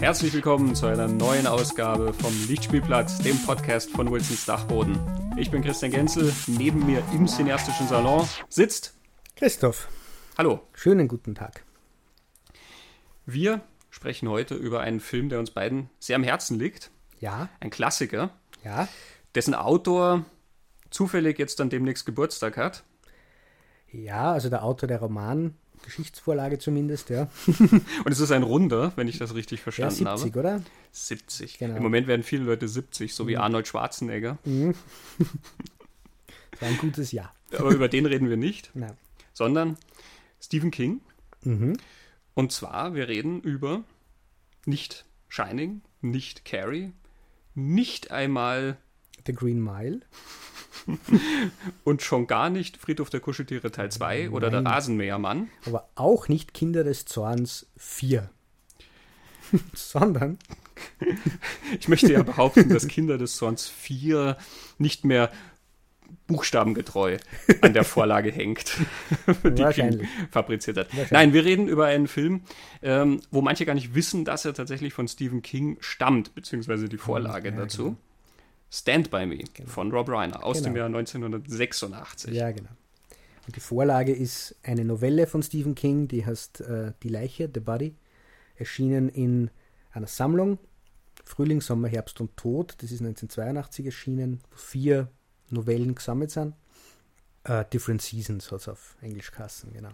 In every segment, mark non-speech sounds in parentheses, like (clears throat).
Herzlich willkommen zu einer neuen Ausgabe vom Lichtspielplatz, dem Podcast von Wilsons Dachboden. Ich bin Christian Genzel, neben mir im cineastischen Salon sitzt Christoph. Hallo. Schönen guten Tag. Wir sprechen heute über einen Film, der uns beiden sehr am Herzen liegt. Ja. Ein Klassiker. Ja. Dessen Autor zufällig jetzt dann demnächst Geburtstag hat. Ja, also der Autor der Roman, Geschichtsvorlage zumindest, ja. (laughs) Und es ist ein Runder, wenn ich das richtig verstanden ja, 70, habe. oder? 70. Genau. Im Moment werden viele Leute 70, so wie Mhm. Arnold Schwarzenegger. Das war ein gutes Jahr. Aber über den reden wir nicht, (laughs) Na. sondern Stephen King. Mhm. Und zwar, wir reden über nicht Shining, nicht Carrie, nicht einmal The Green Mile. (laughs) und schon gar nicht Friedhof der Kuscheltiere Teil 2 oder der. Rasenmähermann. Aber auch nicht Kinder des Zorns 4. (laughs) Sondern Ich möchte ja behaupten, dass Kinder des Zorns 4 nicht mehr buchstabengetreu an der Vorlage hängt, (laughs) die. King fabriziert hat. Nein, wir reden über einen Film, ähm, wo manche gar nicht wissen, dass er tatsächlich von Stephen King stammt, beziehungsweise die Vorlage ja, dazu. genau. Stand By Me von Rob Reiner aus dem Genau. Jahr 1986. Ja, genau. Und die Vorlage ist eine Novelle von Stephen King, die heißt äh, Die Leiche, The Body, erschienen in einer Sammlung, Frühling, Sommer, Herbst und Tod. Das ist 1982 erschienen, wo vier Novellen gesammelt sind. Äh, Different Seasons hat es auf Englisch kassen, genau.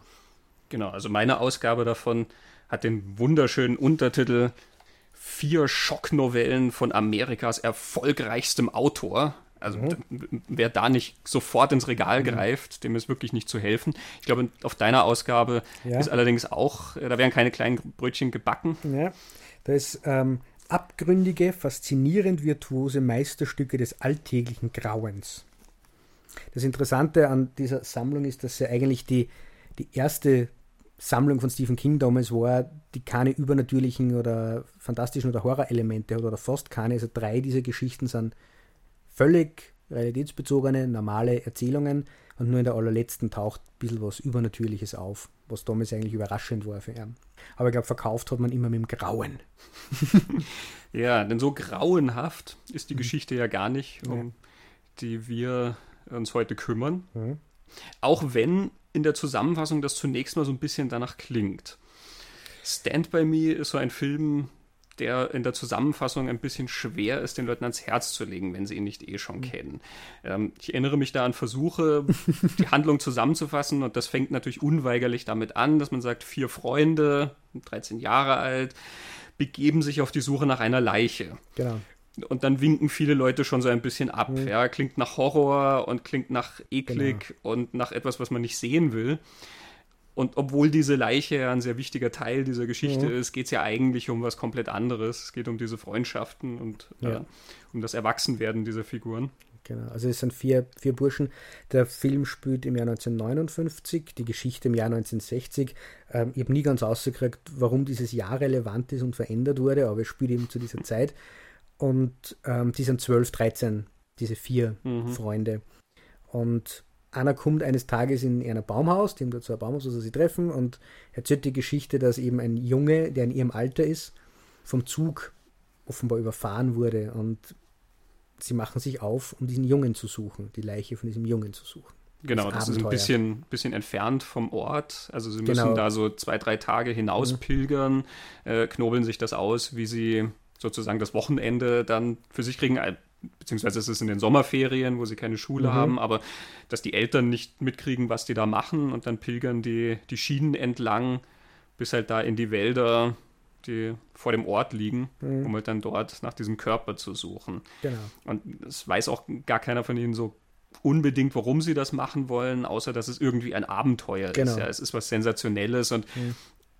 Genau, also meine Ausgabe davon hat den wunderschönen Untertitel Vier Schocknovellen von Amerikas erfolgreichstem Autor. Also Mhm. wer da nicht sofort ins Regal greift, dem ist wirklich nicht zu helfen. Ich glaube, auf deiner Ausgabe Ja. ist allerdings auch, äh, da werden keine kleinen Brötchen gebacken. Ja, da ist ähm, abgründige, faszinierend virtuose Meisterstücke des alltäglichen Grauens. Das Interessante an dieser Sammlung ist, dass sie eigentlich die, die erste Sammlung von Stephen King damals war, die keine übernatürlichen oder fantastischen oder Horrorelemente hat oder fast keine. Also drei dieser Geschichten sind völlig realitätsbezogene, normale Erzählungen und nur in der allerletzten taucht ein bisschen was Übernatürliches auf, was damals eigentlich überraschend war für ihn. Aber ich glaube, verkauft hat man immer mit dem Grauen. (laughs) Ja, denn so grauenhaft ist die Mhm. Geschichte ja gar nicht, um die wir uns heute kümmern. Mhm. Auch wenn in der Zusammenfassung das zunächst mal so ein bisschen danach klingt. Stand By Me ist so ein Film, der in der Zusammenfassung ein bisschen schwer ist, den Leuten ans Herz zu legen, wenn sie ihn nicht eh schon kennen. Ähm, ich erinnere mich da an Versuche, (laughs) die Handlung zusammenzufassen und das fängt natürlich unweigerlich damit an, dass man sagt, vier Freunde, 13 Jahre alt, begeben sich auf die Suche nach einer Leiche. Genau. Und dann winken viele Leute schon so ein bisschen ab. Ja, klingt nach Horror und klingt nach eklig und nach etwas, was man nicht sehen will. Und obwohl diese Leiche ja ein sehr wichtiger Teil dieser Geschichte ist, geht es ja eigentlich um was komplett anderes. Es geht um diese Freundschaften und Ja. äh, um das Erwachsenwerden dieser Figuren. Genau, also es sind vier, vier Burschen. Der Film spielt im Jahr 1959, die Geschichte im Jahr 1960. Ähm, ich habe nie ganz rausgekriegt, warum dieses Jahr relevant ist und verändert wurde, aber es spielt eben zu dieser Zeit. Und ähm, die sind 12, 13, diese vier Freunde. Und einer kommt eines Tages in einer Baumhaus, die haben dazu ein Baumhaus, wo sie treffen, und erzählt die Geschichte, dass eben ein Junge, der in ihrem Alter ist, vom Zug offenbar überfahren wurde und sie machen sich auf, um diesen Jungen zu suchen, die Leiche von diesem Jungen zu suchen. Genau, das, ist ein bisschen, bisschen entfernt vom Ort. Also sie müssen Genau. da so zwei, drei Tage hinaus pilgern, äh, knobeln sich das aus, wie sie sozusagen das Wochenende dann für sich kriegen. Äh, Beziehungsweise es ist in den Sommerferien, wo sie keine Schule haben, aber dass die Eltern nicht mitkriegen, was die da machen und dann pilgern die, die Schienen entlang bis halt da in die Wälder, die vor dem Ort liegen, um halt dann dort nach diesem Körper zu suchen. Genau. Und es weiß auch gar keiner von ihnen so unbedingt, warum sie das machen wollen, außer dass es irgendwie ein Abenteuer Genau. ist. Ja, es ist was Sensationelles und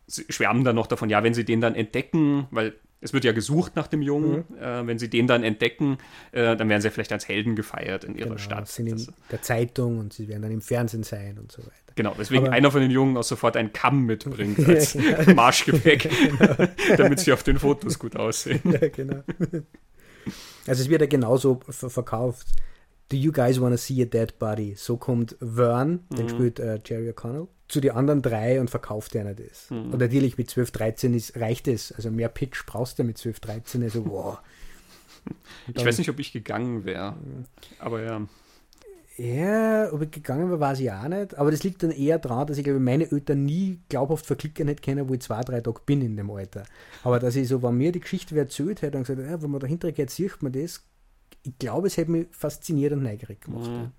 sie schwärmen dann noch davon, ja, wenn sie den dann entdecken, weil es wird ja gesucht nach dem Jungen, äh, wenn sie den dann entdecken, äh, dann werden sie vielleicht als Helden gefeiert in ihrer genau. Stadt. sind in der Zeitung und sie werden dann im Fernsehen sein und so weiter. genau, weswegen Aber- einer von den Jungen auch sofort einen Kamm mitbringt (laughs) als Marschgepäck, (laughs) (laughs) damit sie auf den Fotos gut aussehen. ja, genau. Also es wird ja genauso ver- verkauft. Do you guys wanna see a dead body? So kommt Vern, den mhm. spielt äh, Jerry O'Connell, zu den anderen drei und verkauft einer das. Mhm. Und natürlich mit 12, 13 ist, reicht es. Also mehr Pitch brauchst du mit 12, 13. Also wow. (laughs) ich weiß nicht, ob ich gegangen wäre. Aber ja. Ja, ob ich gegangen wäre, weiß ich auch nicht. Aber das liegt dann eher daran, dass ich glaube, meine Eltern nie glaubhaft verklicken hätte können, wo ich zwei, drei Tage bin in dem Alter. Aber dass ich so, wenn mir die Geschichte erzählt hätte und gesagt, ja, wenn man dahinter geht, sieht man das, ich glaube, es hätte mich fasziniert und neugierig gemacht. Mhm.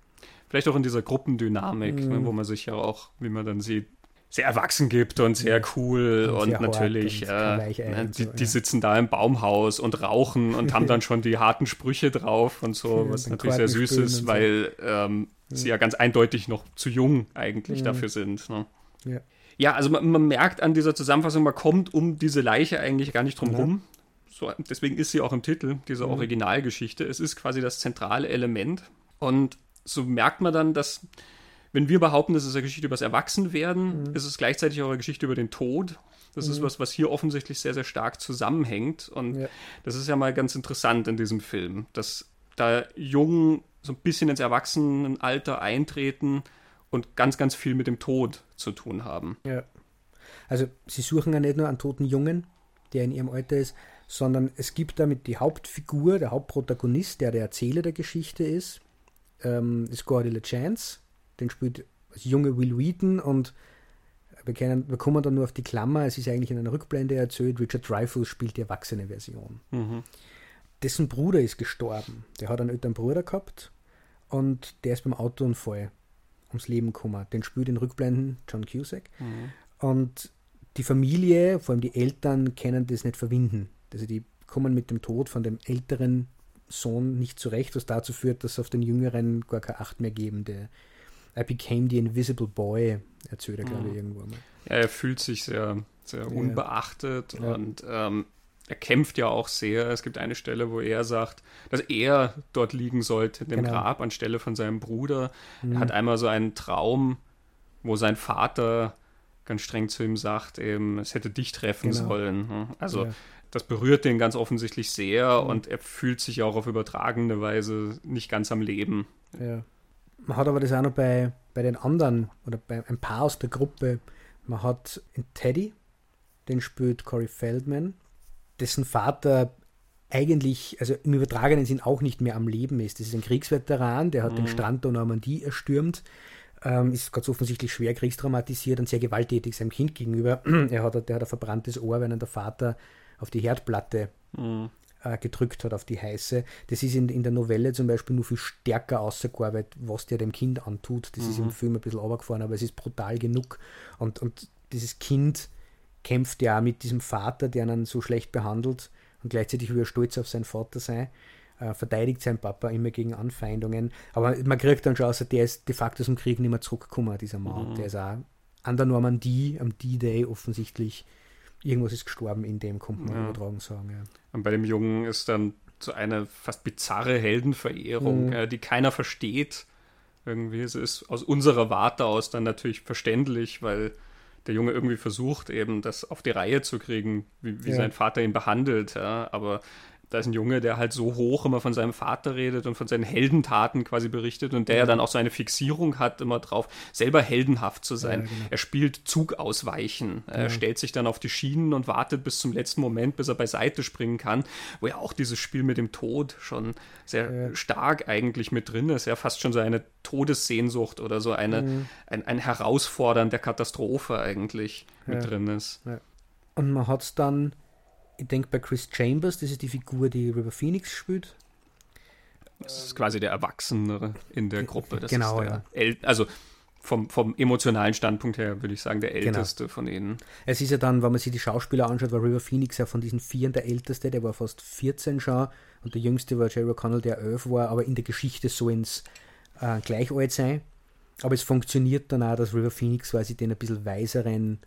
Vielleicht auch in dieser Gruppendynamik, mhm. ne, wo man sich ja auch, wie man dann sieht, sehr erwachsen gibt und sehr cool und, und natürlich, und äh, die, so, die, sitzen da im Baumhaus und rauchen und haben dann (laughs) schon die harten Sprüche drauf und so, ja, was natürlich sehr süß ist, weil ähm, ja. sie ja ganz eindeutig noch zu jung eigentlich dafür sind. Ne? Ja. ja. also man, man, merkt an dieser Zusammenfassung, man kommt um diese Leiche eigentlich gar nicht drum rum. So, deswegen ist sie auch im Titel, diese mhm. Originalgeschichte. Es ist quasi das zentrale Element. Und so merkt man dann, dass, wenn wir behaupten, das ist eine Geschichte über das Erwachsenwerden, mhm. ist es gleichzeitig auch eine Geschichte über den Tod. Das mhm. ist was, was hier offensichtlich sehr, sehr stark zusammenhängt. Und ja. das ist ja mal ganz interessant in diesem Film, dass da Jungen so ein bisschen ins Erwachsenenalter eintreten und ganz, ganz viel mit dem Tod zu tun haben. Ja. Also sie suchen ja nicht nur einen toten Jungen, der in ihrem Alter ist, sondern es gibt damit die Hauptfigur, der Hauptprotagonist, der der Erzähler der Geschichte ist, ähm, ist Gordy LeChance, den spielt das junge Will Wheaton und wir, kennen, wir kommen dann nur auf die Klammer, es ist eigentlich in einer Rückblende erzählt, Richard Dreyfuss spielt die erwachsene Version. Mhm. Dessen Bruder ist gestorben, der hat einen älteren Bruder gehabt und der ist beim Autounfall ums Leben gekommen. Den spielt in Rückblenden John Cusack. Mhm. Und die Familie, vor allem die Eltern, können das nicht verwinden. Also die kommen mit dem Tod von dem älteren Sohn nicht zurecht, was dazu führt, dass auf den jüngeren gar keine Acht mehr geben. Der I became the invisible boy, erzählt er, glaube ich, mhm. irgendwo mal. Ja, er fühlt sich sehr, sehr unbeachtet ja. und ähm, er kämpft ja auch sehr. Es gibt eine Stelle, wo er sagt, dass er dort liegen sollte, in dem genau. Grab, anstelle von seinem Bruder. Mhm. Er hat einmal so einen Traum, wo sein Vater ganz streng zu ihm sagt, eben, es hätte dich treffen genau. sollen. Ne? Also ja das berührt den ganz offensichtlich sehr mhm. und er fühlt sich auch auf übertragene Weise nicht ganz am Leben. Ja. Man hat aber das auch noch bei, bei den anderen oder bei ein paar aus der Gruppe. Man hat Teddy, den spielt Corey Feldman, dessen Vater eigentlich, also im übertragenen Sinn auch nicht mehr am Leben ist. Das ist ein Kriegsveteran, der hat mhm. den Strand der Normandie erstürmt, ähm, ist ganz offensichtlich schwer kriegstraumatisiert und sehr gewalttätig seinem Kind gegenüber. (clears throat) er hat, der hat ein verbranntes Ohr, wenn der Vater auf die Herdplatte mhm. äh, gedrückt hat, auf die heiße. Das ist in, in der Novelle zum Beispiel nur viel stärker ausgearbeitet, was der dem Kind antut. Das mhm. ist im mhm. Film ein bisschen runtergefahren, aber es ist brutal genug. Und, und dieses Kind kämpft ja mit diesem Vater, der ihn so schlecht behandelt und gleichzeitig will er stolz auf seinen Vater sein. Äh, verteidigt sein Papa immer gegen Anfeindungen. Aber man kriegt dann schon aus, der ist de facto dem Krieg nicht mehr zurückgekommen, dieser Mann. Mhm. Der ist auch an der Normandie, am D-Day offensichtlich irgendwas ist gestorben in dem, kommt man ja. übertragen sagen. Ja. Und bei dem Jungen ist dann so eine fast bizarre Heldenverehrung, mhm. äh, die keiner versteht. Irgendwie, es ist aus unserer Warte aus dann natürlich verständlich, weil der Junge irgendwie versucht, eben das auf die Reihe zu kriegen, wie, wie ja. sein Vater ihn behandelt. Ja. Aber da ist ein Junge, der halt so hoch immer von seinem Vater redet und von seinen Heldentaten quasi berichtet und der ja dann auch so eine Fixierung hat immer drauf, selber heldenhaft zu sein. Ja, genau. Er spielt Zugausweichen. Ja. Er stellt sich dann auf die Schienen und wartet bis zum letzten Moment, bis er beiseite springen kann, wo ja auch dieses Spiel mit dem Tod schon sehr ja. stark eigentlich mit drin ist. Ja, fast schon so eine Todessehnsucht oder so eine, mhm. ein, ein Herausfordern der Katastrophe eigentlich mit drin ist. Und man hat es dann ich denke bei Chris Chambers, das ist die Figur, die River Phoenix spielt. Das ist quasi der Erwachsenere in der Gruppe. Das genau, ja. also vom, vom emotionalen Standpunkt her würde ich sagen, der genau. älteste genau. von ihnen. Es ist ja dann, wenn man sich die Schauspieler anschaut, war River Phoenix ja von diesen Vieren der älteste, der war fast 14 schon und der jüngste war Jerry O'Connell, der 11 war, aber in der Geschichte so ins äh, Gleichalt sein. Aber es funktioniert dann auch, dass River Phoenix quasi den ein bisschen weiseren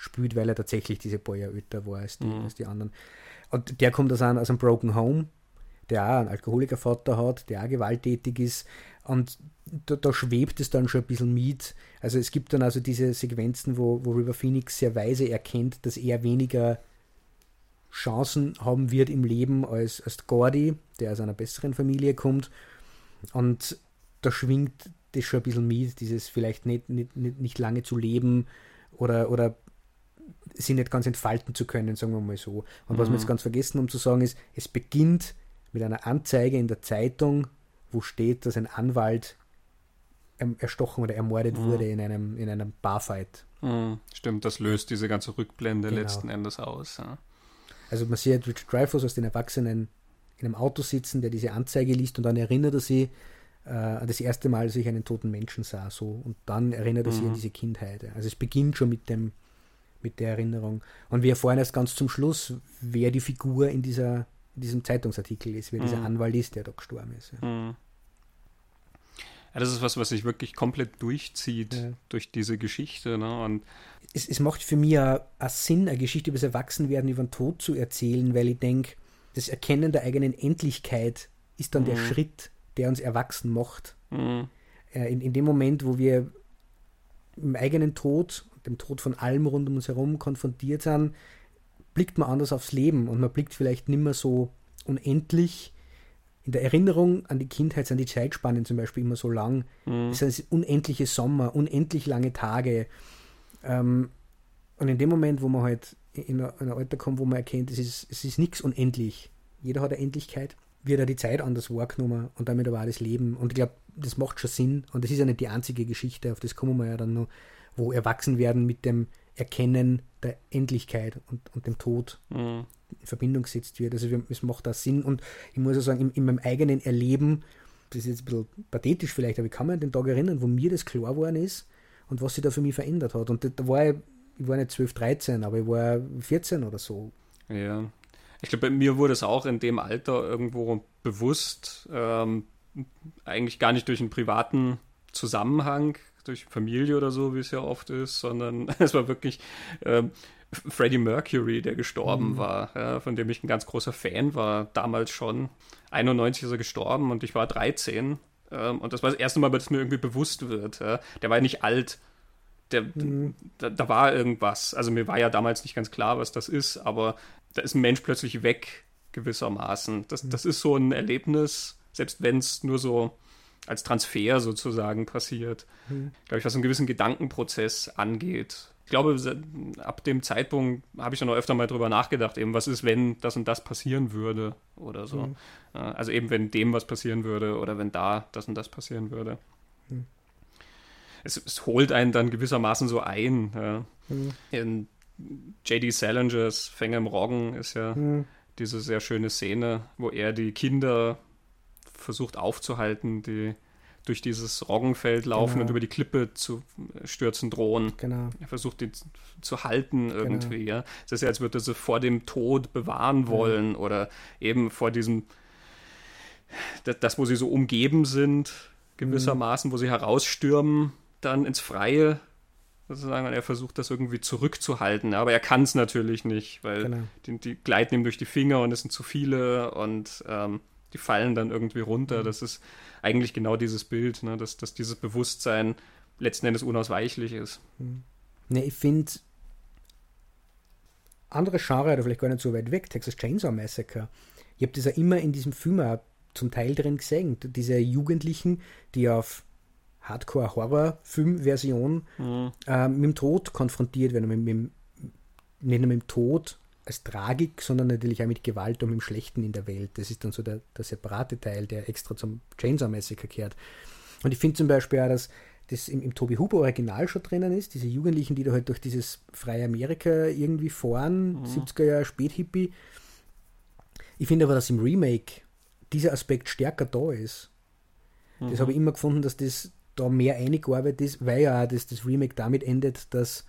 spielt, weil er tatsächlich diese paar Jahre älter war als die, mhm. als die anderen. Und der kommt aus einem, aus einem Broken Home, der auch einen Alkoholikervater hat, der auch gewalttätig ist. Und da, da, schwebt es dann schon ein bisschen mit. Also es gibt dann also diese Sequenzen, wo, wo River Phoenix sehr weise erkennt, dass er weniger Chancen haben wird im Leben als, als Gordy, der aus einer besseren Familie kommt. Und da schwingt das schon ein bisschen mit, dieses vielleicht nicht, nicht, nicht, nicht lange zu leben oder, oder sie nicht ganz entfalten zu können, sagen wir mal so. Und was wir jetzt mhm. ganz vergessen haben zu sagen ist, es beginnt mit einer Anzeige in der Zeitung, wo steht, dass ein Anwalt erstochen oder ermordet mhm. wurde in einem, in einem Barfight. Mhm. Stimmt, das löst diese ganze Rückblende genau. letzten Endes aus. Ja. Also man sieht Richard Dreyfuss aus den Erwachsenen in einem Auto sitzen, der diese Anzeige liest und dann erinnert er sich äh, an das erste Mal, dass ich einen toten Menschen sah. So. Und dann erinnert er sich mhm. an diese Kindheit. Also es beginnt schon mit dem, mit der Erinnerung. Und wir erfahren erst ganz zum Schluss, wer die Figur in, dieser, in diesem Zeitungsartikel ist, wer mhm. dieser Anwalt ist, der da gestorben ist. Ja. Mhm. Ja, das ist was, was sich wirklich komplett durchzieht ja. durch diese Geschichte. Ne? Und es, es macht für mich auch Sinn, eine Geschichte über das Erwachsenwerden, über den Tod zu erzählen, weil ich denke, das Erkennen der eigenen Endlichkeit ist dann mhm. der Schritt, der uns erwachsen macht. Mhm. Äh, in, in dem Moment, wo wir im eigenen Tod, dem Tod von allem rund um uns herum konfrontiert sind, blickt man anders aufs Leben und man blickt vielleicht nicht mehr so unendlich in der Erinnerung an die Kindheit sind die Zeitspannen zum Beispiel immer so lang. Mhm. Es sind unendliche Sommer, unendlich lange Tage. Ähm, und in dem Moment, wo man halt in ein Alter kommt, wo man erkennt, es ist, es ist nichts unendlich. Jeder hat eine Endlichkeit, wird er die Zeit anders wahrgenommen und damit aber auch das Leben. Und ich glaube, das macht schon Sinn. Und das ist ja nicht die einzige Geschichte, auf das kommen wir ja dann noch, wo erwachsen werden mit dem Erkennen der Endlichkeit und, und dem Tod mhm. in Verbindung gesetzt wird. Also es macht da Sinn. Und ich muss auch sagen, in, in, meinem eigenen Erleben, das ist jetzt ein bisschen pathetisch vielleicht, aber ich kann mich an den Tag erinnern, wo mir das klar geworden ist und was sich da für mich verändert hat. Und da war ich, ich war nicht 12, 13, aber ich war 14 oder so. Ja. Ich glaube, bei mir wurde es auch in dem Alter irgendwo bewusst, ähm, eigentlich gar nicht durch einen privaten Zusammenhang, durch Familie oder so, wie es ja oft ist, sondern (laughs) es war wirklich ähm, Freddie Mercury, der gestorben mhm. war, ja, von dem ich ein ganz großer Fan war, damals schon. 91 ist er gestorben und ich war 13. Ähm, und das war das erste Mal, dass mir irgendwie bewusst wird. Ja. Der war ja nicht alt. Der, mhm. da, da, war irgendwas. Also mir war ja damals nicht ganz klar, was das ist, aber da ist ein Mensch plötzlich weg, gewissermaßen. Das, mhm. das ist so ein Erlebnis, selbst wenn es nur so als Transfer sozusagen passiert. Mhm. Glaube ich, was einen gewissen Gedankenprozess angeht. Ich glaube, ab dem Zeitpunkt habe ich dann noch öfter mal drüber nachgedacht, eben, was ist, wenn das und das passieren würde oder so. Mhm. Also eben, wenn dem was passieren würde oder wenn da das und das passieren würde. Mhm. Es, es, holt einen dann gewissermaßen so ein. Ja. Mhm. In J.D. Salingers Fänger im Roggen ist ja mhm. diese sehr schöne Szene, wo er die Kinder versucht aufzuhalten, die durch dieses Roggenfeld laufen genau. und über die Klippe zu stürzen drohen. Genau. Er versucht die zu halten irgendwie. Genau. Ja. Das ist ja, als würde er sie vor dem Tod bewahren wollen ja. oder eben vor diesem, das, das, wo sie so umgeben sind, gewissermaßen, mhm. wo sie herausstürmen, dann ins Freie. Sozusagen, und er versucht das irgendwie zurückzuhalten, aber er kann es natürlich nicht, weil genau. die, die, gleiten ihm durch die Finger und es sind zu viele und ähm, die fallen dann irgendwie runter. Mhm. Das ist eigentlich genau dieses Bild, ne? dass, dass dieses Bewusstsein letzten Endes unausweichlich ist. Mhm. Ne, ich finde andere Genre, oder vielleicht gar nicht so weit weg, Texas Chainsaw Massacre. Ich habe das ja immer in diesem Film auch zum Teil drin gesehen. Diese Jugendlichen, die auf Hardcore-Horror-Film-Version mhm. äh, mit dem Tod konfrontiert werden, mit, mit, nicht nur mit dem Tod als Tragik, sondern natürlich auch mit Gewalt und mit dem Schlechten in der Welt. Das ist dann so der, der separate Teil, der extra zum Chainsaw Massacre kehrt. Und ich finde zum Beispiel auch, dass das im, im Toby Huber Original schon drinnen ist, diese Jugendlichen, die da halt durch dieses freie Amerika irgendwie fahren, mhm. 70er Jahre Späthippie. Ich finde aber, dass im Remake dieser Aspekt stärker da ist. Mhm. Das habe ich immer gefunden, dass das da mehr eingearbeitet ist, weil ja das, das Remake damit endet, dass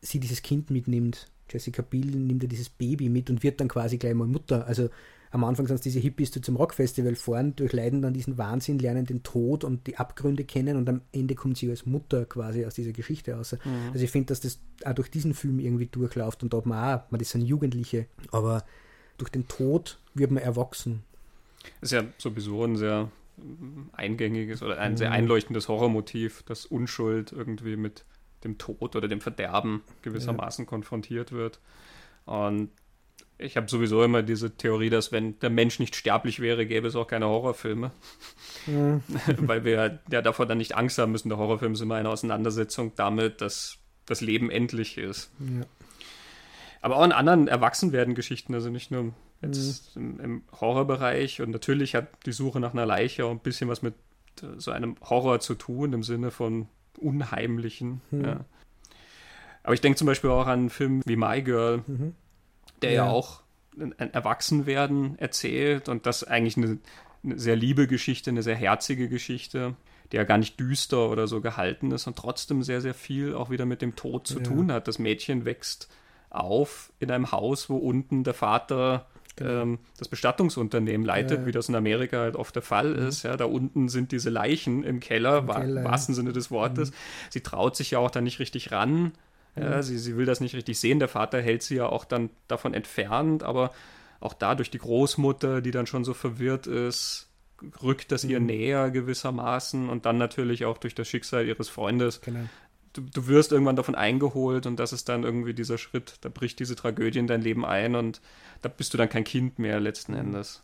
sie dieses Kind mitnimmt Jessica Biel nimmt ja dieses Baby mit und wird dann quasi gleich mal Mutter. Also am Anfang sind es diese Hippies, die zum Rockfestival fahren, durchleiden dann diesen Wahnsinn, lernen den Tod und die Abgründe kennen und am Ende kommt sie als Mutter quasi aus dieser Geschichte raus. Mhm. Also ich finde, dass das auch durch diesen Film irgendwie durchläuft und da hat man auch, man das sind Jugendliche, aber durch den Tod wird man erwachsen. Das ist ja sowieso ein sehr eingängiges oder ein mhm. sehr einleuchtendes Horrormotiv, dass Unschuld irgendwie mit dem Tod oder dem Verderben gewissermaßen ja. konfrontiert wird. Und ich habe sowieso immer diese Theorie, dass wenn der Mensch nicht sterblich wäre, gäbe es auch keine Horrorfilme. Ja. (laughs) Weil wir ja davor dann nicht Angst haben müssen. Der Horrorfilm ist immer eine Auseinandersetzung damit, dass das Leben endlich ist. Ja. Aber auch in anderen Erwachsenwerden-Geschichten, also nicht nur jetzt mhm. im, im, Horrorbereich. Und natürlich hat die Suche nach einer Leiche auch ein bisschen was mit äh, so einem Horror zu tun, im Sinne von Unheimlichen. Mhm. Ja. Aber ich denke zum Beispiel auch an einen Film wie My Girl. Mhm der ja, ja auch ein Erwachsenwerden erzählt und das eigentlich eine, eine, sehr liebe Geschichte, eine sehr herzige Geschichte, die ja gar nicht düster oder so gehalten ist und trotzdem sehr, sehr viel auch wieder mit dem Tod zu ja. tun hat. Das Mädchen wächst auf in einem Haus, wo unten der Vater genau. ähm, das Bestattungsunternehmen leitet, ja. wie das in Amerika halt oft der Fall mhm. ist. Ja, da unten sind diese Leichen im Keller, Im Keller wa wahrsten Sinne des Wortes. Mhm. Sie traut sich ja auch da nicht richtig ran ja, sie, sie will das nicht richtig sehen. Der Vater hält sie ja auch dann davon entfernt, aber auch da durch die Großmutter, die dann schon so verwirrt ist, rückt das ihr mhm. näher gewissermaßen und dann natürlich auch durch das Schicksal ihres Freundes. Genau. Du, du, wirst irgendwann davon eingeholt und das ist dann irgendwie dieser Schritt, da bricht diese Tragödie in dein Leben ein und da bist du dann kein Kind mehr letzten. Endes.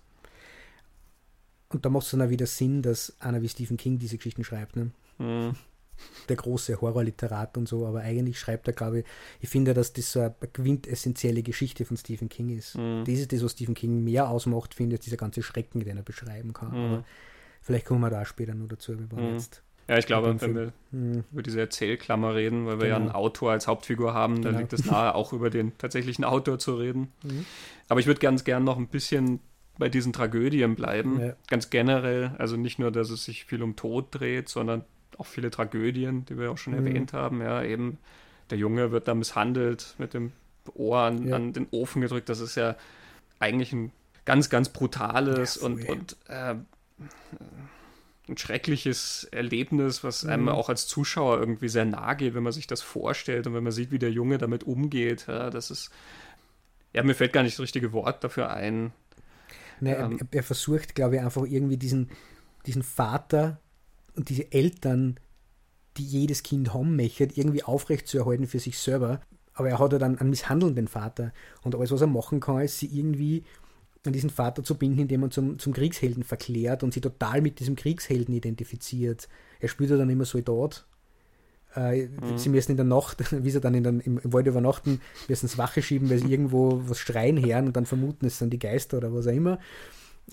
Und da macht es dann auch wieder Sinn, dass einer wie Stephen King diese Geschichten schreibt. Ne? Mhm der große Horrorliterat und so, aber eigentlich schreibt er, glaube ich, ich finde, dass das so eine quintessentielle Geschichte von Stephen King ist. Mhm. Das ist das, was Stephen King mehr ausmacht, finde ich, dieser ganze Schrecken, den er beschreiben kann. Mhm. Aber vielleicht kommen wir da später noch dazu. Wir mhm. jetzt ja, ich glaube, wenn wir mhm. über diese Erzählklammer reden, weil wir genau. ja einen Autor als Hauptfigur haben, genau. dann liegt es nahe, auch über den tatsächlichen Autor zu reden. Mhm. Aber ich würde ganz gern noch ein bisschen bei diesen Tragödien bleiben. Ja. Ganz generell, also nicht nur, dass es sich viel um Tod dreht, sondern auch viele Tragödien, die wir auch schon mhm. erwähnt haben. Ja, eben der Junge wird da misshandelt, mit dem Ohr an, ja. an den Ofen gedrückt. Das ist ja eigentlich ein ganz, ganz brutales ja, und, und äh, ein schreckliches Erlebnis, was einem mhm. auch als Zuschauer irgendwie sehr nahe geht, wenn man sich das vorstellt und wenn man sieht, wie der Junge damit umgeht. Ja, das ist, ja, mir fällt gar nicht das richtige Wort dafür ein. Nee, ähm, er, er, versucht, glaube ich, einfach irgendwie diesen, diesen Vater und diese Eltern, die jedes Kind haben möchte, irgendwie aufrecht zu erhalten für sich selber. Aber er hat ja dann einen misshandelnden Vater. Und alles, was er machen kann, ist, sie irgendwie an diesen Vater zu binden, indem man zum, zum Kriegshelden verklärt und sie total mit diesem Kriegshelden identifiziert. Er spielt ja dann immer Soldat. Äh, mhm. Sie müssen in der Nacht, (laughs) wie sie dann in der, im, im Wald übernachten, müssen es Wache schieben, weil sie irgendwo was schreien hören und dann vermuten, es sind die Geister oder was auch immer.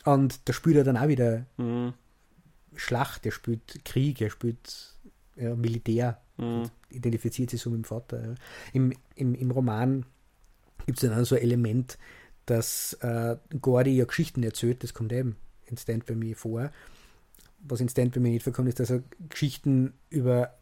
Und da spielt er dann auch wieder mhm. Schlacht, er spielt Krieg, er spielt ja, Militär, mhm. identifiziert sich so mit dem Vater. Ja. Im, im, Im Roman gibt es dann so ein Element, dass äh, Gordy ja Geschichten erzählt, das kommt eben in Stand By Me vor. Was in Stand By Me nicht vorkommt, ist, dass er Geschichten über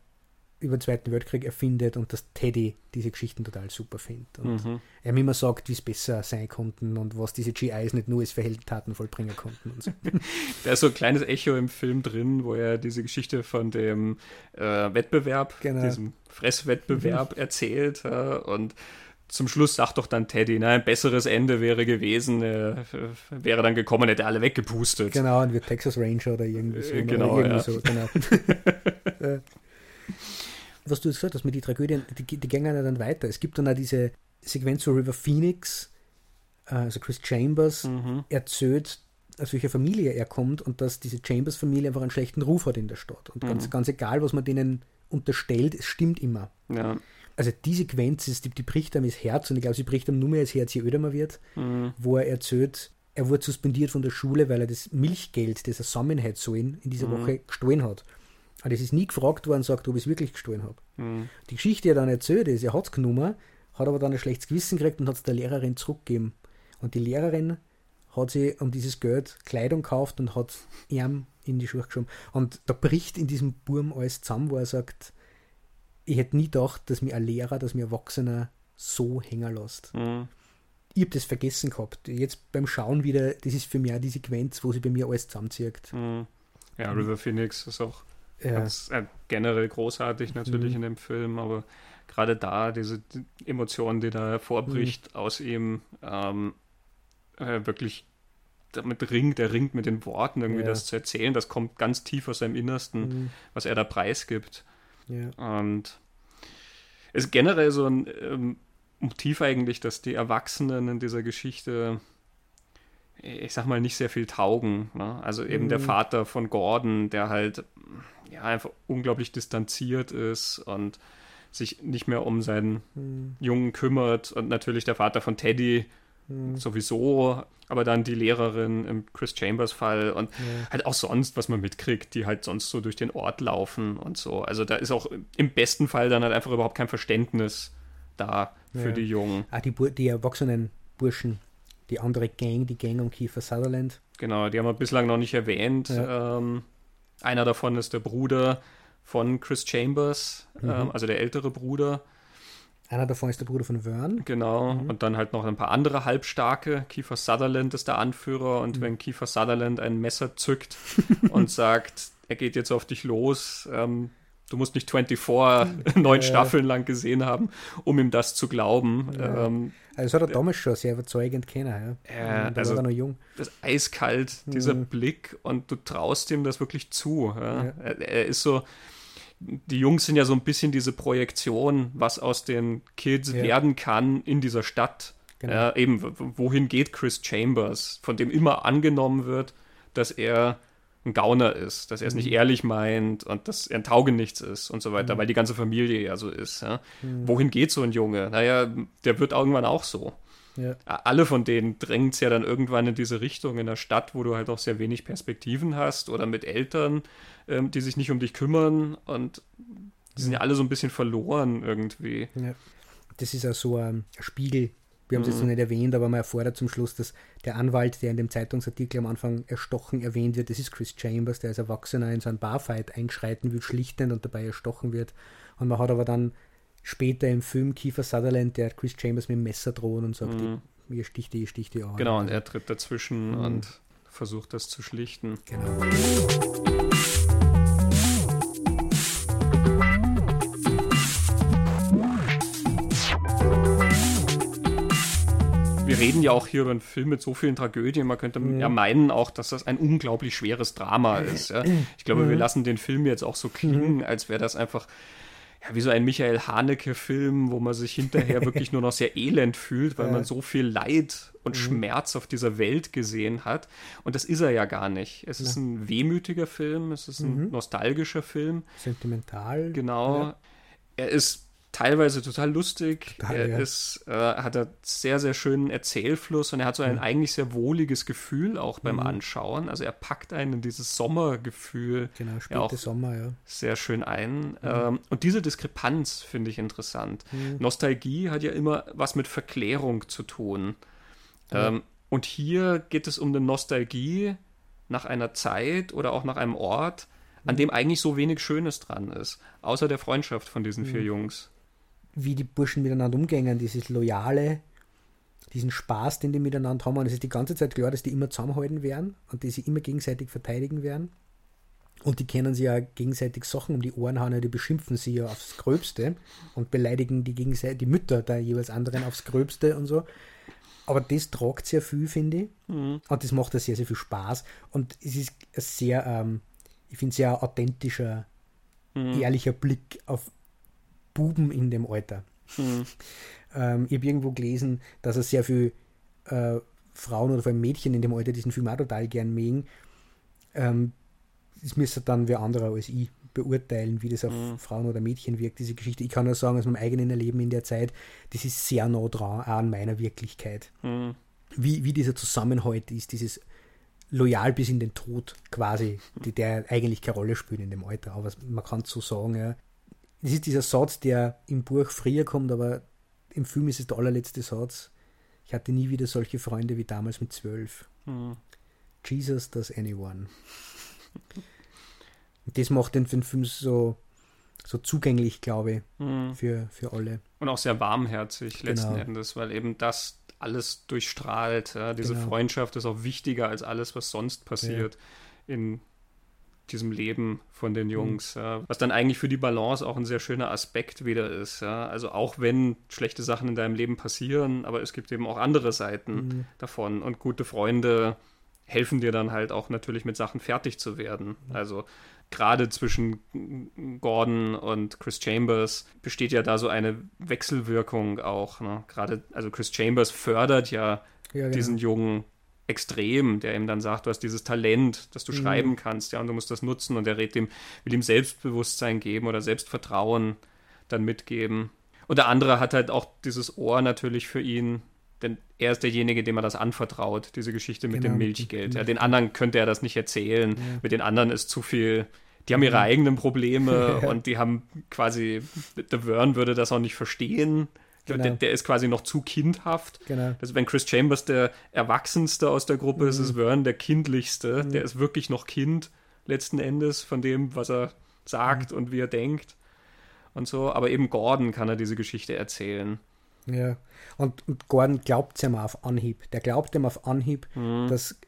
über den Zweiten Weltkrieg erfindet und dass Teddy diese Geschichten total super findet. Und mhm. er mir immer sagt, wie es besser sein konnten und was diese GIs nicht nur als Verheldentaten vollbringen konnten. Und so. (laughs) da ist so ein kleines Echo im Film drin, wo er diese Geschichte von dem äh, Wettbewerb, genau. diesem Fresswettbewerb mhm. erzählt äh, und zum Schluss sagt doch dann Teddy, na, ein besseres Ende wäre gewesen, äh, wäre dann gekommen, hätte alle weggepustet. Genau, und wird Texas Ranger oder irgendwie so. Äh, genau, irgendwie ja. so, genau. (laughs) Äh, was du gesagt hast mit den Tragödien, die, die gehen ja dann weiter. Es gibt dann auch diese Sequenz, wo River Phoenix, äh, also Chris Chambers, mhm. erzählt, aus welcher Familie er kommt und dass diese Chambers-Familie einfach einen schlechten Ruf hat in der Stadt. Und mhm. ganz, ganz egal, was man denen unterstellt, es stimmt immer. Ja. Also die Sequenz, ist, die, die bricht einem das Herz und ich glaube, sie bricht einem nur mehr das Herz, je öder man wird, mhm. wo er erzählt, er wurde suspendiert von der Schule, weil er das Milchgeld, das er sammeln hat sollen, in dieser mhm. Woche gestohlen hat. Aber das ist nie gefragt worden, sagt, ob ich es wirklich gestohlen habe. Mhm. Die Geschichte, die er dann erzählt ist, er hat es genommen, hat aber dann ein schlechtes Gewissen gekriegt und hat es der Lehrerin zurückgegeben. Und die Lehrerin hat sie um dieses Geld Kleidung gekauft und hat ihm in die Schuhe geschoben. Und da bricht in diesem Burm alles zusammen, wo er sagt, ich hätte nie gedacht, dass mir ein Lehrer, dass mir ein Erwachsener so hängen lässt. Mhm. Ich habe das vergessen gehabt. Jetzt beim Schauen wieder, das ist für mich auch die Sequenz, wo sie bei mir alles zusammenzieht. Mhm. Ja, River Phoenix ist auch ja. Ganz, äh, generell großartig natürlich mhm. in dem Film, aber gerade da, diese die Emotion, die da hervorbricht mhm. aus ihm, ähm, äh, wirklich damit ringt, er ringt mit den Worten, irgendwie ja. das zu erzählen, das kommt ganz tief aus seinem Innersten, mhm. was er da preisgibt. Ja. Und ist generell so ein ähm, Motiv eigentlich, dass die Erwachsenen in dieser Geschichte, ich sag mal, nicht sehr viel taugen. Ne? Also eben mhm. der Vater von Gordon, der halt ja einfach unglaublich distanziert ist und sich nicht mehr um seinen mhm. Jungen kümmert und natürlich der Vater von Teddy mhm. sowieso, aber dann die Lehrerin im Chris Chambers Fall und ja. halt auch sonst, was man mitkriegt, die halt sonst so durch den Ort laufen und so. Also da ist auch im besten Fall dann halt einfach überhaupt kein Verständnis da für ja. die Jungen. Ah, die, die erwachsenen Burschen, die andere Gang, die Gang um Kiefer Sutherland. Genau, die haben wir bislang noch nicht erwähnt. Ja. Ähm, einer davon ist der Bruder von Chris Chambers, mhm. ähm, also der ältere Bruder. Einer davon ist der Bruder von Vern. Genau. Mhm. Und dann halt noch ein paar andere Halbstarke. Kiefer Sutherland ist der Anführer. Und mhm. wenn Kiefer Sutherland ein Messer zückt (laughs) und sagt, er geht jetzt auf dich los, ähm, du musst nicht 24 (laughs) neun Staffeln lang gesehen haben, um ihm das zu glauben. Ja. Ähm, also das hat er damals schon sehr überzeugend kennen. Ja. Äh, da also war er noch jung. Das eiskalt, dieser mhm. Blick und du traust ihm das wirklich zu. Ja. Er, er, ist so, die Jungs sind ja so ein bisschen diese Projektion, was aus den Kids werden kann in dieser Stadt. Genau. eben, wohin geht Chris Chambers, von dem immer angenommen wird, dass er ein Gauner ist, dass er es nicht mhm. ehrlich meint und dass er ein Taugenichts ist und so weiter, mhm. weil die ganze Familie ja so ist. Ja. Mhm. Wohin geht so ein Junge? Naja, der wird irgendwann auch so. Ja. Alle von denen drängt es ja dann irgendwann in diese Richtung in der Stadt, wo du halt auch sehr wenig Perspektiven hast oder mit Eltern, ähm, die sich nicht um dich kümmern und die sind ja alle so ein bisschen verloren irgendwie. Ja. Das ist ja so ein Spiegel wir haben es jetzt noch mhm. nicht erwähnt, aber man erfordert zum Schluss, dass der Anwalt, der in dem Zeitungsartikel am Anfang erstochen erwähnt wird, das ist Chris Chambers, der als Erwachsener in so einen Barfight einschreiten will, schlichtend und dabei erstochen wird. Und man hat aber dann später im Film Kiefer Sutherland, der Chris Chambers mit dem Messer drohen und sagt, mhm. ihr sticht die, ihr sticht die an. Genau, und er tritt dazwischen mhm. und versucht das zu schlichten. Genau. wir reden ja auch hier über einen Film mit so vielen Tragödien. Man könnte ja, ja meinen auch, dass das ein unglaublich schweres Drama ist. Ja? Ich glaube, mhm. wir lassen den Film jetzt auch so klingen, mhm. als wäre das einfach ja, wie so ein Michael Haneke-Film, wo man sich hinterher (laughs) wirklich nur noch sehr elend fühlt, weil man so viel Leid und mhm. Schmerz auf dieser Welt gesehen hat. Und das ist er ja gar nicht. Es ist ein wehmütiger Film, es ist ein mhm. nostalgischer Film. Sentimental. Genau. Er ist teilweise total lustig. Total, er ja. ist, äh, hat einen sehr, sehr schönen Erzählfluss und er hat so ein mhm. eigentlich sehr wohliges Gefühl auch beim mhm. Anschauen. Also er packt einen in dieses Sommergefühl. Genau, späte ja Sommer, ja. Sehr schön ein. Mhm. Ähm, und diese Diskrepanz finde ich interessant. Mhm. Nostalgie hat ja immer was mit Verklärung zu tun. Ähm, und hier geht es um eine Nostalgie nach einer Zeit oder auch nach einem Ort, an mhm. dem eigentlich so wenig Schönes dran ist, außer der Freundschaft von diesen vier mhm. Jungs wie die Burschen miteinander umgehen, dieses Loyale, diesen Spaß, den die miteinander haben. Und es ist die ganze Zeit klar, dass die immer zusammenhalten werden und die sich immer gegenseitig verteidigen werden. Und die kennen sich ja gegenseitig Sachen um die Ohren hauen, die beschimpfen sie ja aufs Gröbste und beleidigen die, gegenseitig, die Mütter der jeweils anderen aufs Gröbste und so. Aber das tragt sehr viel, finde ich. Mhm. Und das macht ja sehr, sehr viel Spaß. Und es ist ein sehr, ähm, ich finde, sehr authentischer, mhm. ehrlicher Blick auf Buben in dem Alter. Mhm. Ähm, ich habe irgendwo gelesen, dass er sehr viel äh, Frauen oder vor allem Mädchen in dem Alter diesen Film auch total gern mögen. Ähm, das müsste dann wer anderer als ich beurteilen, wie das auf mhm. Frauen oder Mädchen wirkt, diese Geschichte. Ich kann nur sagen, aus meinem eigenen Erleben in der Zeit, das ist sehr nah dran, auch an meiner Wirklichkeit. Mhm. Wie, wie dieser Zusammenhalt ist, dieses loyal bis in den Tod quasi, die, der eigentlich keine Rolle spielt in dem Alter. Aber man kann es so sagen, ja. Es ist dieser Satz, der im Buch früher kommt, aber im Film ist es der allerletzte Satz. Ich hatte nie wieder solche Freunde wie damals mit zwölf. Mhm. Jesus does anyone. das macht den, Film so, so zugänglich, glaube ich, mhm. für, für alle. Und auch sehr warmherzig letzten genau. Endes, weil eben das alles durchstrahlt. Ja? Diese genau. Freundschaft ist auch wichtiger als alles, was sonst passiert ja. in diesem Leben von den Jungs, mhm. ja, was dann eigentlich für die Balance auch ein sehr schöner Aspekt wieder ist. Ja. Also auch wenn schlechte Sachen in deinem Leben passieren, aber es gibt eben auch andere Seiten mhm. davon und gute Freunde helfen dir dann halt auch natürlich mit Sachen fertig zu werden. Mhm. Also gerade zwischen Gordon und Chris Chambers besteht ja da so eine Wechselwirkung auch. Ne? Gerade, also Chris Chambers fördert ja, ja genau. diesen Jungen extrem, der ihm dann sagt, du hast dieses Talent, dass du mhm. schreiben kannst, ja, und du musst das nutzen und er redet ihm, will ihm Selbstbewusstsein geben oder Selbstvertrauen dann mitgeben. Und der andere hat halt auch dieses Ohr natürlich für ihn, denn er ist derjenige, dem er das anvertraut, diese Geschichte mit genau, dem Milchgeld. Ja, den anderen könnte er das nicht erzählen. Ja. Mit den anderen ist zu viel. Die haben ihre eigenen Probleme (laughs) und die haben quasi, der Vern würde das auch nicht verstehen. Genau. Der, der, ist quasi noch zu kindhaft. Genau. Also wenn Chris Chambers der Erwachsenste aus der Gruppe mhm. ist, ist Vern der kindlichste. Mhm. Der ist wirklich noch Kind letzten Endes von dem, was er sagt mhm. und wie er denkt und so. Aber eben Gordon kann er diese Geschichte erzählen. Ja, und, und Gordon glaubt es ihm auf Anhieb. Der glaubt ihm auf Anhieb, mhm. dass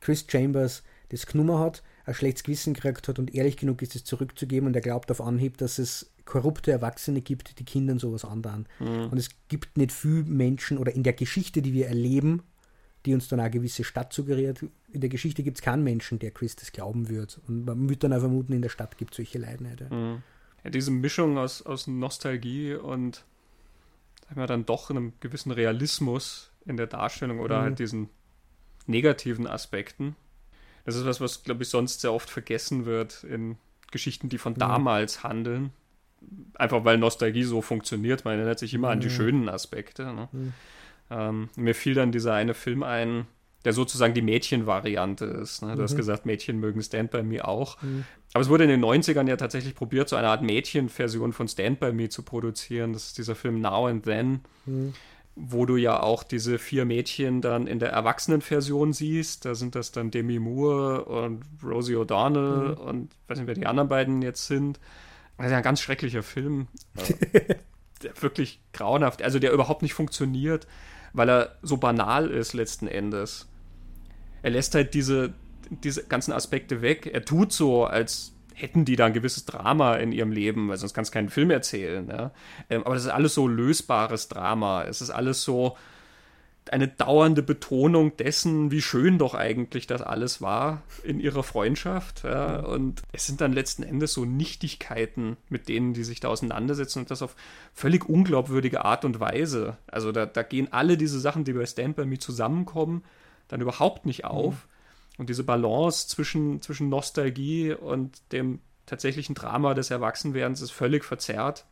Chris Chambers das genommen hat, ein schlechtes Gewissen gekriegt hat und ehrlich genug ist, es zurückzugeben. Und er glaubt auf Anhieb, dass es korrupte Erwachsene gibt, die Kindern sowas andern. Mhm. Und es gibt nicht viele Menschen oder in der Geschichte, die wir erleben, die uns dann eine gewisse Stadt suggeriert. In der Geschichte gibt es keinen Menschen, der Chris das glauben wird. Und man würde dann auch vermuten, in der Stadt gibt es solche nicht. Mhm. Ja, diese Mischung aus, aus Nostalgie und sagen wir, dann doch einem gewissen Realismus in der Darstellung oder mhm. halt diesen negativen Aspekten. Das ist was, was, glaube ich, sonst sehr oft vergessen wird in Geschichten, die von mhm. damals handeln. Einfach weil Nostalgie so funktioniert. Man erinnert sich immer mhm. an die mhm. schönen Aspekte. Ne? Mhm. Ähm, mir fiel dann dieser eine Film ein, der sozusagen die Mädchenvariante ist. Ne? Du mhm. hast gesagt, Mädchen mögen Stand By Me auch. Mhm. Aber es wurde in den 90ern ja tatsächlich probiert, so eine Art Mädchenversion von Stand By Me zu produzieren. Das ist dieser Film Now and Then, mhm. wo du ja auch diese vier Mädchen dann in der Erwachsenenversion siehst. Da sind das dann Demi Moore und Rosie O'Donnell mhm. und weiß nicht, wer die anderen beiden jetzt sind. Das ist ja ein ganz schrecklicher Film. (laughs) der wirklich grauenhaft, also der überhaupt nicht funktioniert, weil er so banal ist letzten Endes er lässt halt diese, diese ganzen Aspekte weg. Er tut so, als hätten die da ein gewisses Drama in ihrem Leben, weil sonst kannst du keinen Film erzählen. Ja? Ähm, aber das ist alles so lösbares Drama. Es ist alles so eine dauernde Betonung dessen, wie schön doch eigentlich das alles war in ihrer Freundschaft. Ja? Und es sind dann letzten Endes so Nichtigkeiten, mit denen die sich da auseinandersetzen und das auf völlig unglaubwürdige Art und Weise. Also da, da gehen alle diese Sachen, die bei Stand By Me zusammenkommen, dann überhaupt nicht auf. Mhm. Und diese Balance zwischen, zwischen Nostalgie und dem tatsächlichen Drama des Erwachsenwerdens ist völlig verzerrt.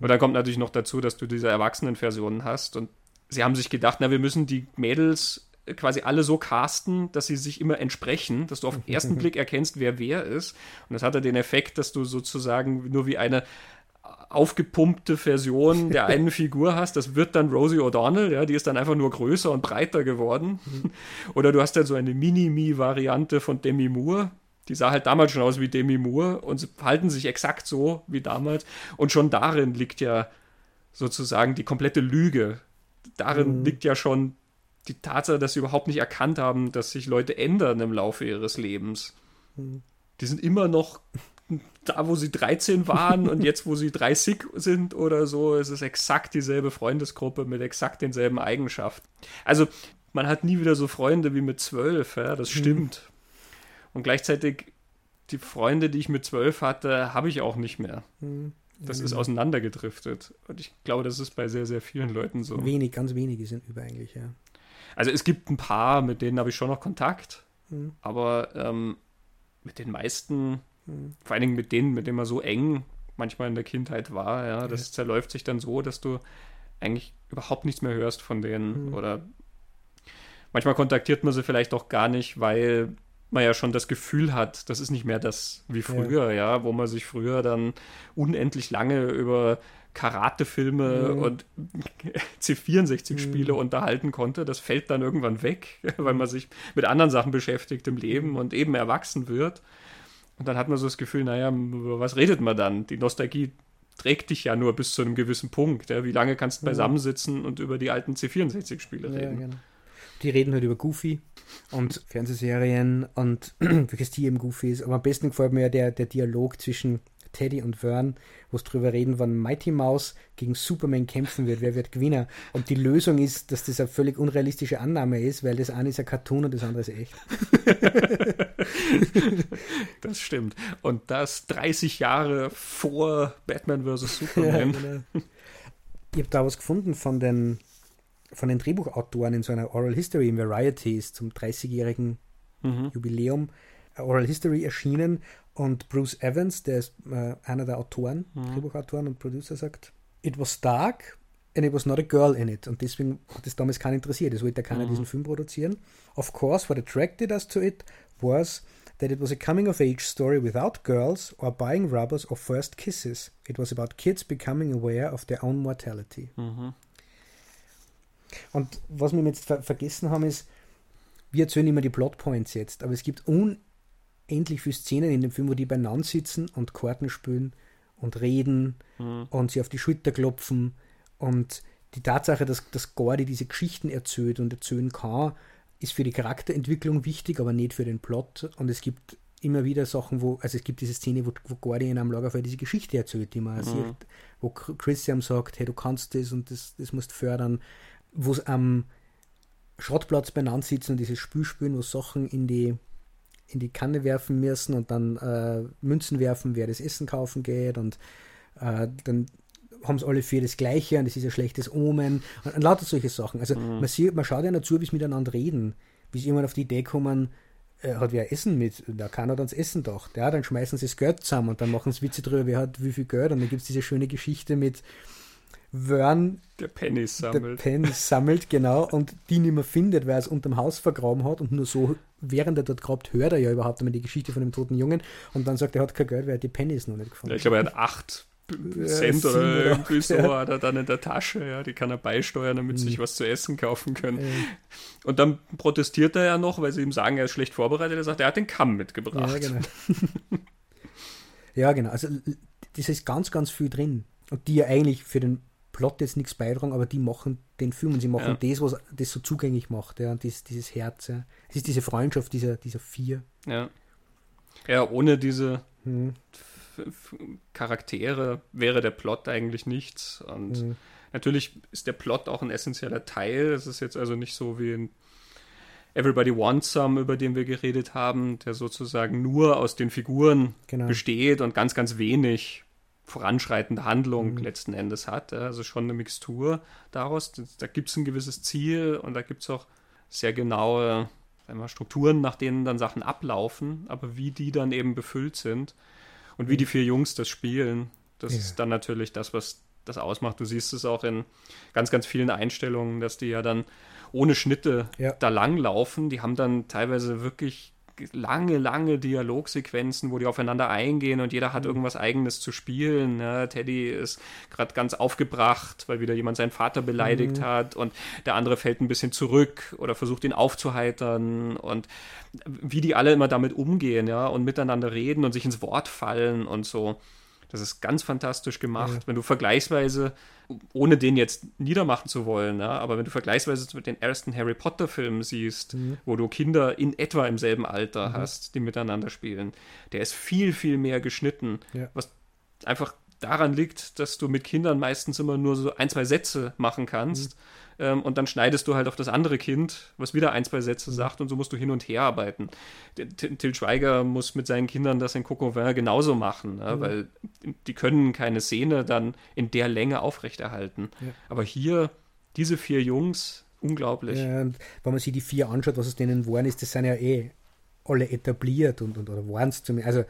Und dann kommt natürlich noch dazu, dass du diese Erwachsenenversionen hast. Und sie haben sich gedacht, na, wir müssen die Mädels quasi alle so casten, dass sie sich immer entsprechen, dass du auf den ersten (laughs) Blick erkennst, wer wer ist. Und das hat ja den Effekt, dass du sozusagen nur wie eine aufgepumpte Version der (laughs) einen Figur hast, das wird dann Rosie O'Donnell, ja, die ist dann einfach nur größer und breiter geworden. Mhm. (laughs) Oder du hast dann so eine Mini-Me-Variante von Demi Moore, die sah halt damals schon aus wie Demi Moore und sie verhalten sich exakt so wie damals. Und schon darin liegt ja sozusagen die komplette Lüge. Darin mhm. liegt ja schon die Tatsache, dass sie überhaupt nicht erkannt haben, dass sich Leute ändern im Laufe ihres Lebens. Mhm. Die sind immer noch da, wo sie 13 waren (laughs) und jetzt, wo sie 30 sind oder so, ist es exakt dieselbe Freundesgruppe mit exakt denselben Eigenschaften. Also, man hat nie wieder so Freunde wie mit 12, ja, das mhm. stimmt. Und gleichzeitig, die Freunde, die ich mit 12 hatte, habe ich auch nicht mehr. Mhm. Das ist auseinandergedriftet. Und ich glaube, das ist bei sehr, sehr vielen Leuten so. Wenig, ganz wenige sind über eigentlich, ja. Also es gibt ein paar, mit denen habe ich schon noch Kontakt. Mhm. Aber ähm, mit den meisten vor allen Dingen mit denen, mit denen man so eng manchmal in der Kindheit war, ja, das ja. zerläuft sich dann so, dass du eigentlich überhaupt nichts mehr hörst von denen mhm. oder manchmal kontaktiert man sie vielleicht auch gar nicht, weil man ja schon das Gefühl hat, das ist nicht mehr das wie früher, ja, ja wo man sich früher dann unendlich lange über Karatefilme mhm. und (laughs) C64-Spiele mhm. unterhalten konnte. Das fällt dann irgendwann weg, (laughs) weil man sich mit anderen Sachen beschäftigt im Leben mhm. und eben erwachsen wird. Und dann hat man so das Gefühl, naja, über was redet man dann? Die Nostalgie trägt dich ja nur bis zu einem gewissen Punkt. Ja? Wie lange kannst du beisammensitzen und über die alten C64-Spiele reden? Ja, genau. Die reden halt über Goofy und Fernsehserien und (clears throat) welches Tier eben Goofy ist. Aber am besten gefällt mir ja der, der Dialog zwischen Teddy und Vern, wo es drüber reden, wann Mighty Mouse gegen Superman kämpfen wird, wer wird Gewinner. Und die Lösung ist, dass das eine völlig unrealistische Annahme ist, weil das eine ist ein Cartoon und das andere ist echt. (laughs) das stimmt. Und das 30 Jahre vor Batman vs. Superman. Ja, genau. Ich habe da was gefunden von den, von den Drehbuchautoren in so einer Oral History in Varieties zum 30-jährigen mhm. Jubiläum. Oral History erschienen und Bruce Evans, der ist äh, einer der Autoren, mhm. Drehbuchautoren und Producer, sagt, It was dark and it was not a girl in it. Und deswegen hat es damals keinen interessiert. Es wollte keiner mhm. diesen Film produzieren. Of course, what attracted us to it was that it was a coming of age story without girls or buying rubbers or first kisses. It was about kids becoming aware of their own mortality. Mhm. Und was wir jetzt ver vergessen haben, ist, wir erzählen immer die Plotpoints jetzt, aber es gibt un endlich viele Szenen in dem Film, wo die beieinander sitzen und Karten spielen und reden mhm. und sie auf die Schulter klopfen. Und die Tatsache, dass, dass Gordy diese Geschichten erzählt und erzählen kann, ist für die Charakterentwicklung wichtig, aber nicht für den Plot. Und es gibt immer wieder Sachen, wo, also es gibt diese Szene, wo, wo Gordy in einem Lagerfeuer diese Geschichte erzählt, die man mhm. sieht, wo Christian sagt, hey, du kannst das und das, das musst fördern, wo es am Schrottplatz beieinander sitzen und dieses Spiel spielen, wo Sachen in die in die Kanne werfen müssen und dann äh, Münzen werfen, wer das Essen kaufen geht und äh, dann haben es alle vier das Gleiche und das ist ein schlechtes Omen und, und lauter solche Sachen. Also mhm. man, sieht, man schaut ja dazu, wie sie miteinander reden, wie sie irgendwann auf die Idee kommen, äh, hat wer Essen mit, da kann er dann das Essen doch. Ja, dann schmeißen sie das Geld zusammen und dann machen sie Witze drüber, wer hat wie viel Geld und dann gibt es diese schöne Geschichte mit Wern, der Pennis sammelt. Der Pennis sammelt, genau, und die nicht mehr findet, weil er es unterm Haus vergraben hat und nur so, während er dort grabt, hört er ja überhaupt einmal die Geschichte von dem toten Jungen und dann sagt er, hat kein Geld, weil er die Pennis noch nicht gefunden ja, Ich glaube, er hat acht Cent oder irgendwie so ja. hat er dann in der Tasche, ja, die kann er beisteuern, damit sie mhm. sich was zu essen kaufen können. Ja. Und dann protestiert er ja noch, weil sie ihm sagen, er ist schlecht vorbereitet. Er sagt, er hat den Kamm mitgebracht. Ja, genau. (laughs) ja, genau. Also, das ist ganz, ganz viel drin. Und die ja eigentlich für den Plot jetzt nichts beitragen, aber die machen den Film und sie machen ja. das, was das so zugänglich macht, ja, dieses, dieses Herz. Ja. Es ist diese Freundschaft dieser, dieser vier. Ja. Ja, ohne diese hm. Charaktere wäre der Plot eigentlich nichts. Und hm. natürlich ist der Plot auch ein essentieller Teil. Es ist jetzt also nicht so wie in Everybody Wants Some, über den wir geredet haben, der sozusagen nur aus den Figuren genau. besteht und ganz, ganz wenig voranschreitende Handlung mhm. letzten Endes hat. Also schon eine Mixtur daraus. Da gibt es ein gewisses Ziel und da gibt es auch sehr genaue wir, Strukturen, nach denen dann Sachen ablaufen, aber wie die dann eben befüllt sind und wie die vier Jungs das spielen, das ja. ist dann natürlich das, was das ausmacht. Du siehst es auch in ganz, ganz vielen Einstellungen, dass die ja dann ohne Schnitte ja. da langlaufen. Die haben dann teilweise wirklich lange, lange Dialogsequenzen, wo die aufeinander eingehen und jeder hat mhm. irgendwas Eigenes zu spielen. Ne? Teddy ist gerade ganz aufgebracht, weil wieder jemand seinen Vater beleidigt mhm. hat und der andere fällt ein bisschen zurück oder versucht ihn aufzuheitern und wie die alle immer damit umgehen, ja, und miteinander reden und sich ins Wort fallen und so. Das ist ganz fantastisch gemacht. Ja. Wenn du vergleichsweise, ohne den jetzt niedermachen zu wollen, ja, aber wenn du vergleichsweise mit den ersten Harry Potter-Filmen siehst, mhm. wo du Kinder in etwa im selben Alter mhm. hast, die miteinander spielen, der ist viel, viel mehr geschnitten. Ja. Was einfach daran liegt, dass du mit Kindern meistens immer nur so ein, zwei Sätze machen kannst. Mhm ähm, und dann schneidest du halt auf das andere Kind, was wieder ein, zwei Sätze mhm. sagt und so musst du hin und her arbeiten. Till Schweiger muss mit seinen Kindern das in Cocovin genauso machen, ne? mhm. weil die können keine Szene dann in der Länge aufrechterhalten. Ja. Aber hier, diese vier Jungs, unglaublich. Ja, und wenn man sich die vier anschaut, was es denen geworden ist, das sind ja eh alle etabliert und, und oder waren es zumindest. Also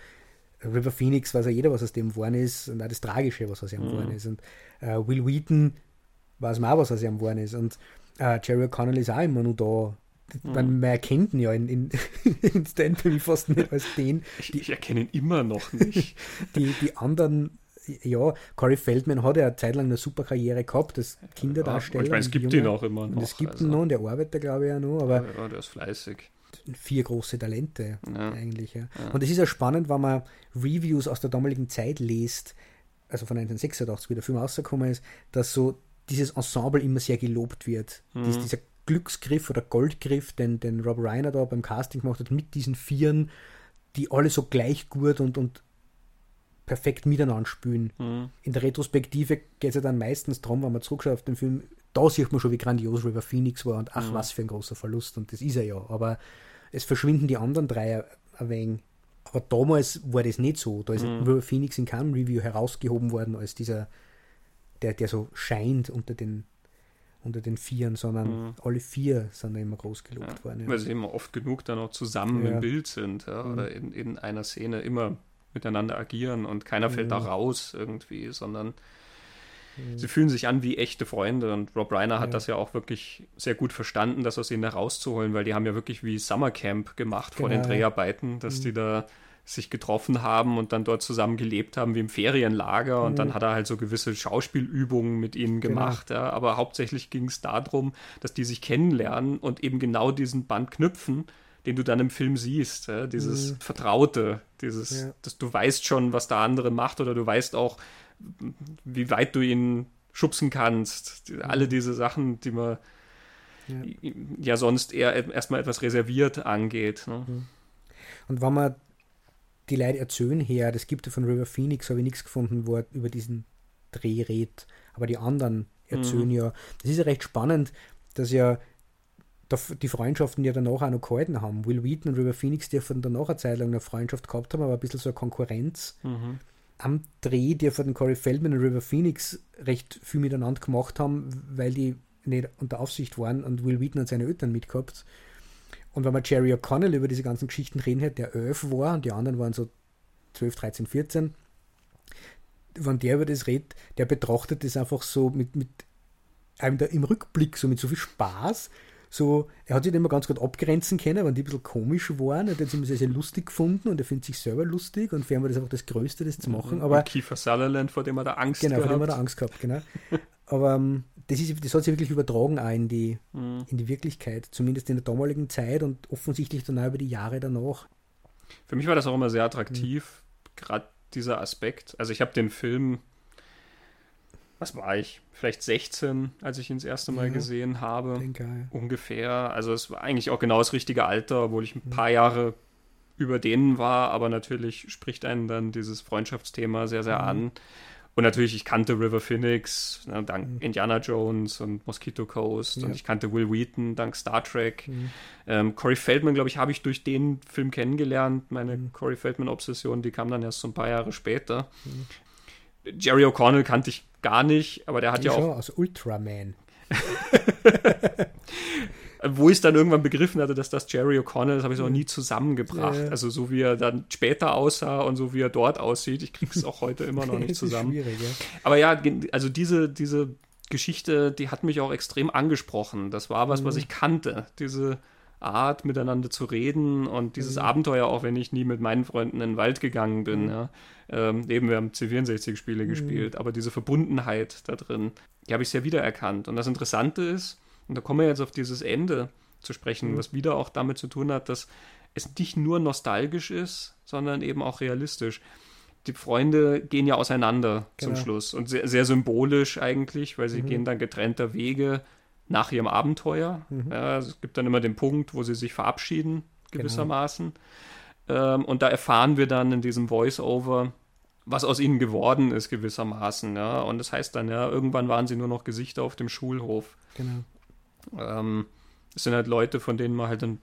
River Phoenix weiß ja jeder, was aus dem geworden ist und auch das Tragische, was aus ihm mhm. geworden ist. Und äh, Will Wheaton weiß man auch, was aus ihm geworden ist. Und äh, Jerry O'Connell ist auch immer nur da. Mhm. Man, man erkennt ihn ja in, in, (laughs) in Stand By fast nicht als den. Die, ich erkenne ihn immer noch nicht. (laughs) die, die anderen, ja, Corey Feldman hat ja eine Zeit lang eine super Karriere gehabt, das Kinderdarsteller. Ja, ich meine, es gibt ihn auch immer noch. Und es gibt also. ihn noch und der arbeitet, glaube ich, auch noch. Aber ja, der ist fleißig. Vier große Talente ja. eigentlich. Ja. Und es ist ja spannend, wenn man Reviews aus der damaligen Zeit liest, also von 1986, wie der Film rausgekommen ist, dass so dieses Ensemble immer sehr gelobt wird. Mhm. Dies, dieser Glücksgriff oder Goldgriff, den, den Rob Reiner da beim Casting gemacht hat, mit diesen Vieren, die alle so gleich gut und, und perfekt miteinander spielen. Mhm. In der Retrospektive geht es ja dann meistens darum, wenn man zurückschaut auf den Film, da sieht man schon, wie grandios River Phoenix war und ach, mhm. was für ein großer Verlust und das ist er ja. Aber es verschwinden die anderen drei ein wenig. Aber damals war das nicht so. Da ist mhm. River Phoenix in keinem Review herausgehoben worden als dieser, der, der so scheint unter den unter den Vieren, sondern mhm. alle vier sind da immer groß gelobt ja, worden. Ja. Weil sie immer oft genug dann auch zusammen ja. im Bild sind ja, oder mhm. in, in einer Szene immer miteinander agieren und keiner fällt da raus irgendwie, sondern mhm. sie fühlen sich an wie echte Freunde und Rob Reiner hat das ja auch wirklich sehr gut verstanden, das aus ihnen herauszuholen, weil die haben ja wirklich wie Summercamp gemacht genau, vor den genau, Dreharbeiten, dass die mhm. da sich getroffen haben und dann dort zusammen gelebt haben wie im Ferienlager und mhm. dann hat er halt so gewisse Schauspielübungen mit ihnen genau. gemacht, genau. ja, aber hauptsächlich ging es darum, dass die sich kennenlernen und eben genau diesen Band knüpfen, den du dann im Film siehst, ja, dieses mhm. Vertraute, dieses, ja. dass du weißt schon, was der andere macht oder du weißt auch, wie weit du ihn schubsen kannst, mhm. alle diese Sachen, die man ja, ja sonst eher erstmal etwas reserviert angeht. Ne? Mhm. Und wenn man die Leute erzählen her, das gibt ja von River Phoenix, habe ich nichts gefunden, wo er über diesen Dreh redet. Aber die anderen erzählen mhm. ja. Das ist ja recht spannend, dass ja die Freundschaften ja danach auch noch gehalten haben. Will Wheaton und River Phoenix dürfen danach eine Zeit lang eine Freundschaft gehabt haben, aber ein bisschen so eine Konkurrenz. Mhm. Am Dreh dürfen Corey Feldman und River Phoenix recht viel miteinander gemacht haben, weil die nicht unter Aufsicht waren und Will Wheaton und seine Eltern mitgehabt. Und wenn man Jerry O'Connell über diese ganzen Geschichten reden hört, der elf war und die anderen waren so 12, 13, 14, wenn der über das redet, der betrachtet das einfach so mit, mit einem da im Rückblick, so mit so viel Spaß. So, er hat sich immer ganz gut abgrenzen können, wenn die ein bisschen komisch waren. Er hat es immer sehr, sehr lustig gefunden und er findet sich selber lustig und für ihn war das einfach das Größte, das zu machen. Aber, und Kiefer Sutherland, vor dem er da Angst genau, gehabt. Genau, vor dem er da Angst gehabt, genau. Aber ähm, das, ist, das hat sich wirklich übertragen auch in die, mhm. in die Wirklichkeit, zumindest in der damaligen Zeit und offensichtlich dann auch über die Jahre danach. Für mich war das auch immer sehr attraktiv, mhm. gerade dieser Aspekt. Also ich habe den Film, was war ich, vielleicht 16, als ich ihn das erste Mal ja, gesehen habe. Denke, Ungefähr. Also es war eigentlich auch genau das richtige Alter, obwohl ich ein mhm. paar Jahre über denen war, aber natürlich spricht einen dann dieses Freundschaftsthema sehr, sehr mhm. an. Und natürlich, ich kannte River Phoenix, ne, dank mhm. Indiana Jones und Mosquito Coast. Ja. Und ich kannte Will Wheaton dank Star Trek. Mhm. Ähm, Corey Feldman, glaube ich, habe ich durch den Film kennengelernt. Meine mhm. Corey Feldman-Obsession, die kam dann erst so ein paar Jahre später. Mhm. Jerry O'Connell kannte ich gar nicht, aber der hat ich ja auch. Aus Ultraman. (laughs) (laughs) wo ich es dann irgendwann begriffen hatte, dass das Jerry O'Connell, das habe ich auch nie zusammengebracht. Ja. Also so wie er dann später aussah und so wie er dort aussieht, ich kriege es auch heute (laughs) immer noch nicht zusammen. Ja. Aber ja, also diese, diese Geschichte, die hat mich auch extrem angesprochen. Das war was, mhm. was ich kannte. Diese Art, miteinander zu reden und dieses mhm. Abenteuer, auch wenn ich nie mit meinen Freunden in den Wald gegangen bin. Mhm. Ja. Ähm, eben, wir haben C64-Spiele mhm. gespielt, aber diese Verbundenheit da drin, die habe ich sehr wiedererkannt. Und das Interessante ist, und da kommen wir jetzt auf dieses Ende zu sprechen, mhm. was wieder auch damit zu tun hat, dass es nicht nur nostalgisch ist, sondern eben auch realistisch. Die Freunde gehen ja auseinander genau. zum Schluss und sehr, sehr, symbolisch eigentlich, weil sie mhm. gehen dann getrennter Wege nach ihrem Abenteuer. Mhm. Ja, es gibt dann immer den Punkt, wo sie sich verabschieden, gewissermaßen. Genau. Ähm, und da erfahren wir dann in diesem Voice-Over, was aus ihnen geworden ist, gewissermaßen. Ja. Und das heißt dann, ja, irgendwann waren sie nur noch Gesichter auf dem Schulhof. Genau. Ähm, es sind halt Leute, von denen man halt dann,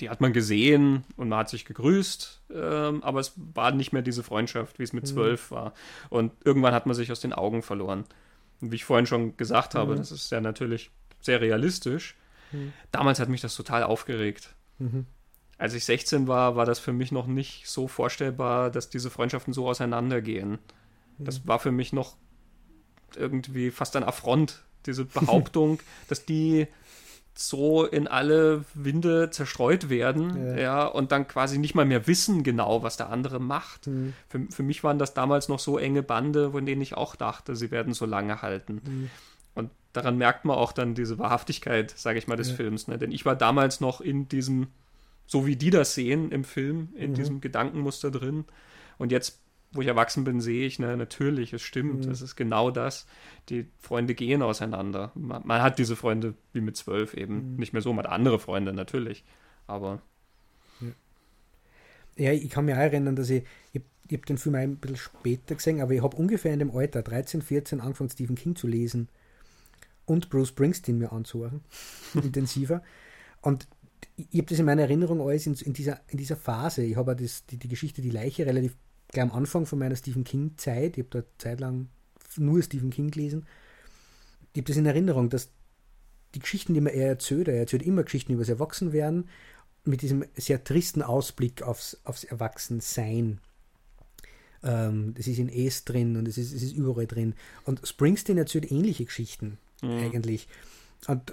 die hat man gesehen und man hat sich gegrüßt, ähm, aber es war nicht mehr diese Freundschaft, wie es mit mhm. zwölf war. Und irgendwann hat man sich aus den Augen verloren. Und wie ich vorhin schon gesagt habe, mhm. das ist ja natürlich sehr realistisch. Mhm. Damals hat mich das total aufgeregt. Mhm. Als ich 16 war, war das für mich noch nicht so vorstellbar, dass diese Freundschaften so auseinandergehen. Das mhm. war für mich noch irgendwie fast ein Affront, diese Behauptung, (laughs) dass die so in alle Winde zerstreut werden, ja. ja. und dann quasi nicht mal mehr wissen genau, was der andere macht. Mhm. Für, für mich waren das damals noch so enge Bande, von denen ich auch dachte, sie werden so lange halten. Mhm. Und daran merkt man auch dann diese Wahrhaftigkeit, sage ich mal, des ja. Films. Ne? Denn ich war damals noch in diesem, so wie die das sehen im Film, in mhm. diesem Gedankenmuster drin. Und jetzt wo ich erwachsen bin, sehe ich, ne, natürlich, es stimmt, mhm. es ist genau das. Die Freunde gehen auseinander. Man, man hat diese Freunde wie mit zwölf eben mhm. nicht mehr so, man hat andere Freunde natürlich, aber. Ja, ich kann mich auch erinnern, dass ich, ich, ich habe den Film ein bisschen später gesehen, aber ich habe ungefähr in dem Alter, 13, 14, angefangen, Stephen King zu lesen und Bruce Springsteen mir anzuhören, (laughs) intensiver. Und ich habe das in meiner Erinnerung alles in, in, dieser, in dieser Phase. Ich habe die, die Geschichte Die Leiche relativ gleich am Anfang von meiner Stephen King-Zeit, ich habe da zeitlang nur Stephen King gelesen, ich habe das in Erinnerung, dass die Geschichten, die mir er erzählt, er erzählt immer Geschichten über das Erwachsenwerden, mit diesem sehr tristen Ausblick aufs, aufs Erwachsensein. Ähm, das ist in Es drin und es ist, es ist überall drin. Und Springsteen erzählt ähnliche Geschichten mhm. eigentlich. Und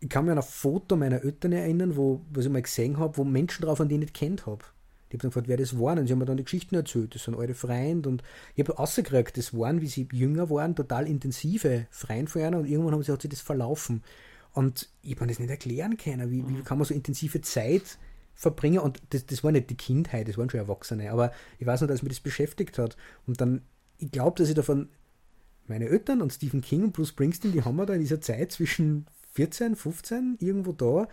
ich kann mich an ein Foto meiner Eltern erinnern, wo was ich mal gesehen habe, wo Menschen drauf waren, die ich nicht kennt habe. Die haben dann gefragt, wer das waren. Und sie haben mir dann die Geschichten erzählt. Das sind alte Freunde. Und ich habe rausgekriegt, das waren, wie sie jünger waren, total intensive Freunde von einer. Und irgendwann haben sie, hat sich das verlaufen. Und ich habe mir das nicht erklären können. Wie, wie mhm. kann man so intensive Zeit verbringen? Und das, das war nicht die Kindheit, das waren schon Erwachsene. Aber ich weiß nur, dass mich das beschäftigt hat. Und dann, ich glaube, dass ich davon meine Eltern und Stephen King und Bruce Springsteen, die haben mir da in dieser Zeit zwischen 14, 15 irgendwo da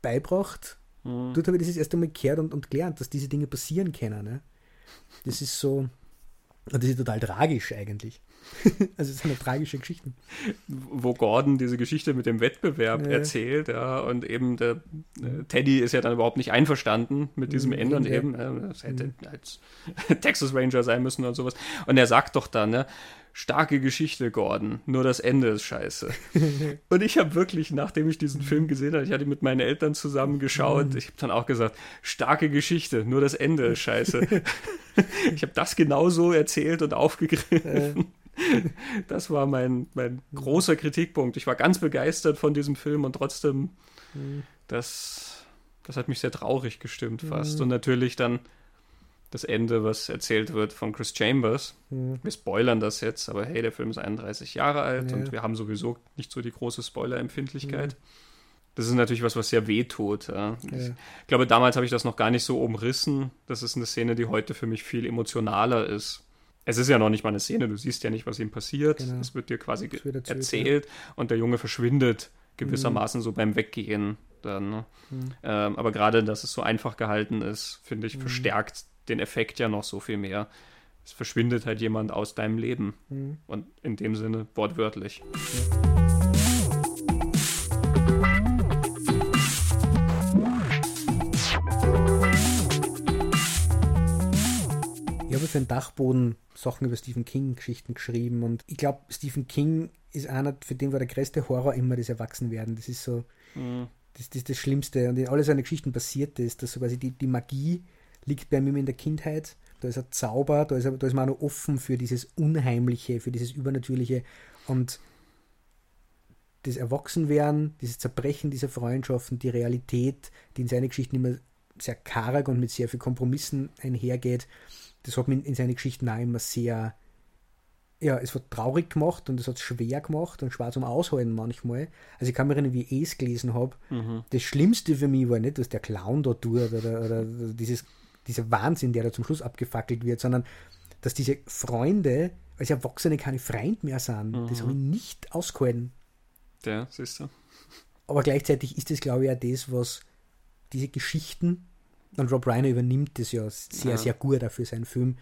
beibracht. Mhm. Dort habe ich das, das erste Mal gehört und, und gelernt, dass diese Dinge passieren können. Ne? Das ist so, das ist total tragisch eigentlich. (laughs) also es sind eine tragische Geschichten. Wo Gordon diese Geschichte mit dem Wettbewerb ja. erzählt, ja, und eben der äh, Teddy ist ja dann überhaupt nicht einverstanden mit diesem mhm, Ändern ja. eben. Äh, das hätte mhm. als (laughs) Texas Ranger sein müssen und sowas. Und er sagt doch dann, ne, starke Geschichte, Gordon. Nur das Ende ist scheiße. (laughs) und ich habe wirklich, nachdem ich diesen Film gesehen habe, ich hatte mit meinen Eltern zusammen geschaut, ich habe dann auch gesagt, starke Geschichte, nur das Ende ist scheiße. ich habe das genauso erzählt und aufgegriffen. (laughs) Das war mein, mein großer Kritikpunkt. Ich war ganz begeistert von diesem Film und trotzdem, das, das hat mich sehr traurig gestimmt fast. Mhm. Und natürlich dann das Ende, was erzählt wird von Chris Chambers. Mhm. Wir spoilern das jetzt, aber hey, der Film ist 31 Jahre alt ja. und wir haben sowieso nicht so die große Spoiler-Empfindlichkeit. Mhm. Das ist natürlich was, was sehr weh tut. Ja. Ja. Ich glaube, damals habe ich das noch gar nicht so umrissen. Das ist eine Szene, die heute für mich viel emotionaler ist. Es ist ja noch nicht mal eine Szene, du siehst ja nicht, was ihm passiert. Genau. Es wird dir quasi erzählt, erzählt und der Junge verschwindet gewissermaßen mhm. so beim Weggehen. Dann, ne? mhm. ähm, aber gerade, dass es so einfach gehalten ist, finde ich, mhm. verstärkt den Effekt ja noch so viel mehr. Es verschwindet halt jemand aus deinem Leben. Mhm. Und in dem Sinne wortwörtlich. Ich für den Dachboden Sachen über Stephen King Geschichten geschrieben und ich glaube, Stephen King ist einer, für den war der größte Horror immer das Erwachsenwerden. Das ist so mhm. das, das, das Schlimmste. Und in all seinen Geschichten passiert ist, dass so quasi die, die Magie liegt bei ihm in der Kindheit. Da ist er Zauber, da ist, er, da ist man auch noch offen für dieses Unheimliche, für dieses Übernatürliche und das Erwachsenwerden, dieses Zerbrechen dieser Freundschaften, die Realität, die in seinen Geschichten immer sehr karg und mit sehr viel Kompromissen einhergeht, das hat mich in seinen Geschichten auch immer sehr, ja, es wird traurig gemacht und es hat schwer gemacht und schwer zum Aushalten manchmal. Also ich kann mich erinnern, wie ich es gelesen habe. Mhm. Das Schlimmste für mich war nicht, dass der Clown da tut oder, oder dieses dieser Wahnsinn, der da zum Schluss abgefackelt wird, sondern dass diese Freunde als Erwachsene keine Freunde mehr sind. Mhm. Das habe ich nicht ausgehalten. Ja, siehst du. Aber gleichzeitig ist das, glaube ich, auch das, was diese Geschichten, und Rob Reiner übernimmt das ja sehr, ja. sehr gut dafür seinen Film,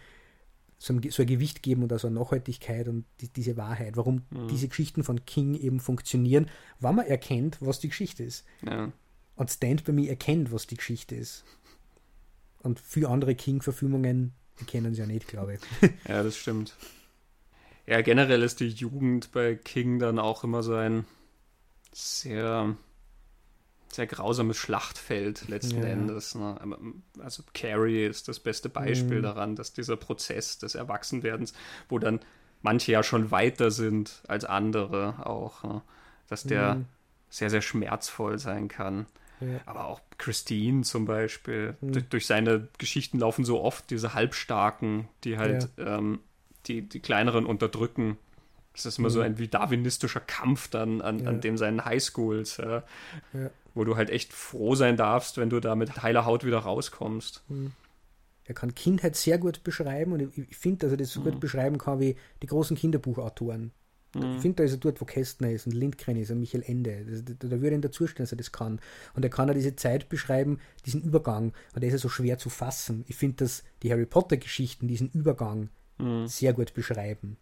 so ein, so ein, Gewicht geben und also eine Nachhaltigkeit und die, diese Wahrheit, warum mhm. diese Geschichten von King eben funktionieren, wenn man erkennt, was die Geschichte ist. Ja. Und Stand by Me erkennt, was die Geschichte ist. Und viele andere King-Verfilmungen kennen sie ja nicht, glaube ich. (laughs) ja, das stimmt. Ja, generell ist die Jugend bei King dann auch immer so ein sehr, sehr grausames Schlachtfeld letzten ja. Endes. Ne? Also Carrie ist das beste Beispiel mhm. daran, dass dieser Prozess des Erwachsenwerdens, wo dann manche ja schon weiter sind als andere auch, ne? dass der mhm. sehr, sehr schmerzvoll sein kann. Ja. Aber auch Christine zum Beispiel. Mhm. Durch, durch, seine Geschichten laufen so oft diese Halbstarken, die halt ja. ähm, die, die kleineren unterdrücken. Das ist immer mhm. so ein wie darwinistischer Kampf dann an, an den seinen Highschools, ja, wo du halt echt froh sein darfst, wenn du da mit heiler Haut wieder rauskommst. Mhm. Er kann Kindheit sehr gut beschreiben und ich, ich finde, dass er das so gut mhm. beschreiben kann wie die großen Kinderbuchautoren. Mhm. Ich finde, da ist er dort, wo Kästner ist und Lindgren ist und Michael Ende. Da, da würde ihn dazustehen, dass er das kann. Und er kann ja diese Zeit beschreiben, diesen Übergang. Und der ist ja so schwer zu fassen. Ich finde, dass die Harry Potter-Geschichten diesen Übergang mhm. sehr gut beschreiben.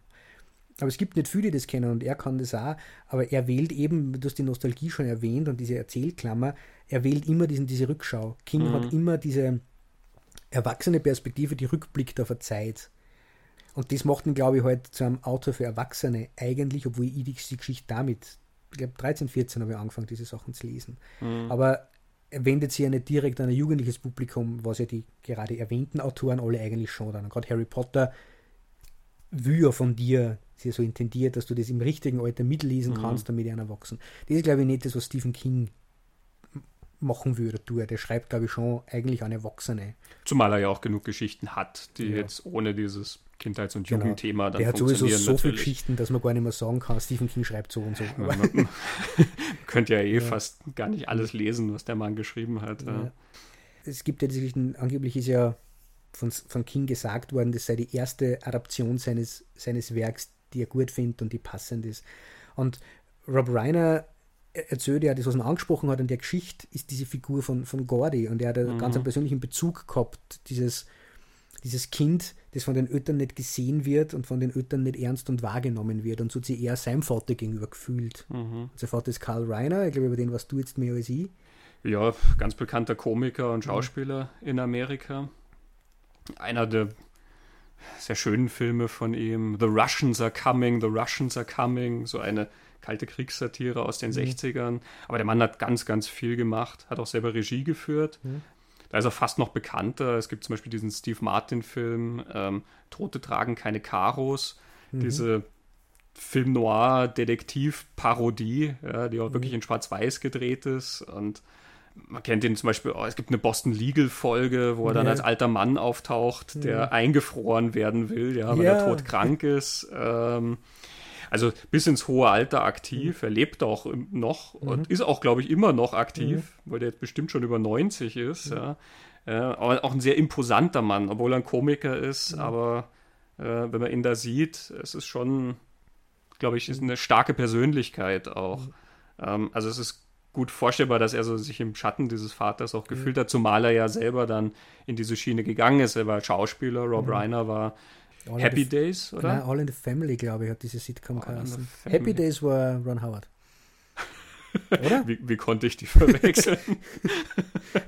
Aber es gibt nicht viele, die das kennen und er kann das auch. Aber er wählt eben, du hast die Nostalgie schon erwähnt und diese Erzählklammer, er wählt immer diesen, diese Rückschau. King mhm. hat immer diese erwachsene Perspektive, die rückblickt auf eine Zeit. Und das macht ihn, glaube ich, halt zu einem Autor für Erwachsene eigentlich, obwohl ich die Geschichte damit, ich glaube 13, 14 habe ich angefangen, diese Sachen zu lesen. Mhm. Aber er wendet sich ja nicht direkt an ein jugendliches Publikum, was ja die gerade erwähnten Autoren alle eigentlich schon dann. Gerade Harry Potter ja von dir sehr so intendiert, dass du das im richtigen Alter mitlesen mhm. kannst, damit einer wachsen. Das ist, glaube ich, nicht das, was Stephen King machen würde, tue. Der schreibt, glaube ich, schon eigentlich an Erwachsene. Zumal er ja auch genug Geschichten hat, die ja. jetzt ohne dieses Kindheits- und genau. Jugendthema dann Der hat sowieso so viele Geschichten, dass man gar nicht mehr sagen kann, Stephen King schreibt so und so. Ja, man, man (laughs) könnte ja eh ja. fast gar nicht alles lesen, was der Mann geschrieben hat. Es gibt ja die Geschichten, angeblich ist ja von, von King gesagt worden, das sei die erste Adaption seines, seines Werks, die er gut findet und die passend ist. Und Rob Reiner erzählt ja, das, was man angesprochen hat in der Geschichte, ist diese Figur von, von Gordy und er hat einen mhm. ganz einen persönlichen Bezug gehabt, dieses, dieses Kind, das von den Eltern nicht gesehen wird und von den Eltern nicht ernst und wahrgenommen wird und so hat sich eher seinem Vater gegenüber gefühlt. Mhm. Sein Vater ist Karl Reiner, ich glaube, über den was du jetzt mehr als ich. Ja, ganz bekannter Komiker und Schauspieler mhm. in Amerika. Einer der sehr schönen Filme von ihm, The Russians are coming, The Russians are coming, so eine kalte Kriegssatire aus den mhm. 60ern. Aber der Mann hat ganz, ganz viel gemacht, hat auch selber Regie geführt. Mhm. Da ist er fast noch bekannter. Es gibt zum Beispiel diesen Steve Martin-Film, ähm, Tote tragen keine Karos. Mhm. Diese Film Noir-Detektiv-Parodie, ja, die auch mhm. wirklich in Schwarz-Weiß gedreht ist. Und man kennt ihn zum Beispiel, oh, es gibt eine Boston Legal-Folge, wo er dann als alter Mann auftaucht, der ja. eingefroren werden will, ja, weil ja. er todkrank ist. Ähm, also bis ins hohe Alter aktiv. Mhm. Er lebt auch noch mhm. und ist auch, glaube ich, immer noch aktiv, mhm. weil der jetzt bestimmt schon über 90 ist. Mhm. Ja. Äh, aber auch ein sehr imposanter Mann, obwohl er ein Komiker ist. Mhm. Aber äh, wenn man ihn da sieht, es ist schon, glaube ich, ist eine starke Persönlichkeit auch. Mhm. Ähm, also es ist gut vorstellbar, dass er so sich im Schatten dieses Vaters auch gefühlt hat, zumal er ja selber dann in diese Schiene gegangen ist. Er war Schauspieler, Rob Reiner war All Happy the, Days, oder? Nein, All in the Family, glaube ich, hat diese Sitcom geheißen. Happy Days war Ron Howard. (laughs) Oder? wie, wie, konnte ich die verwechseln? (laughs)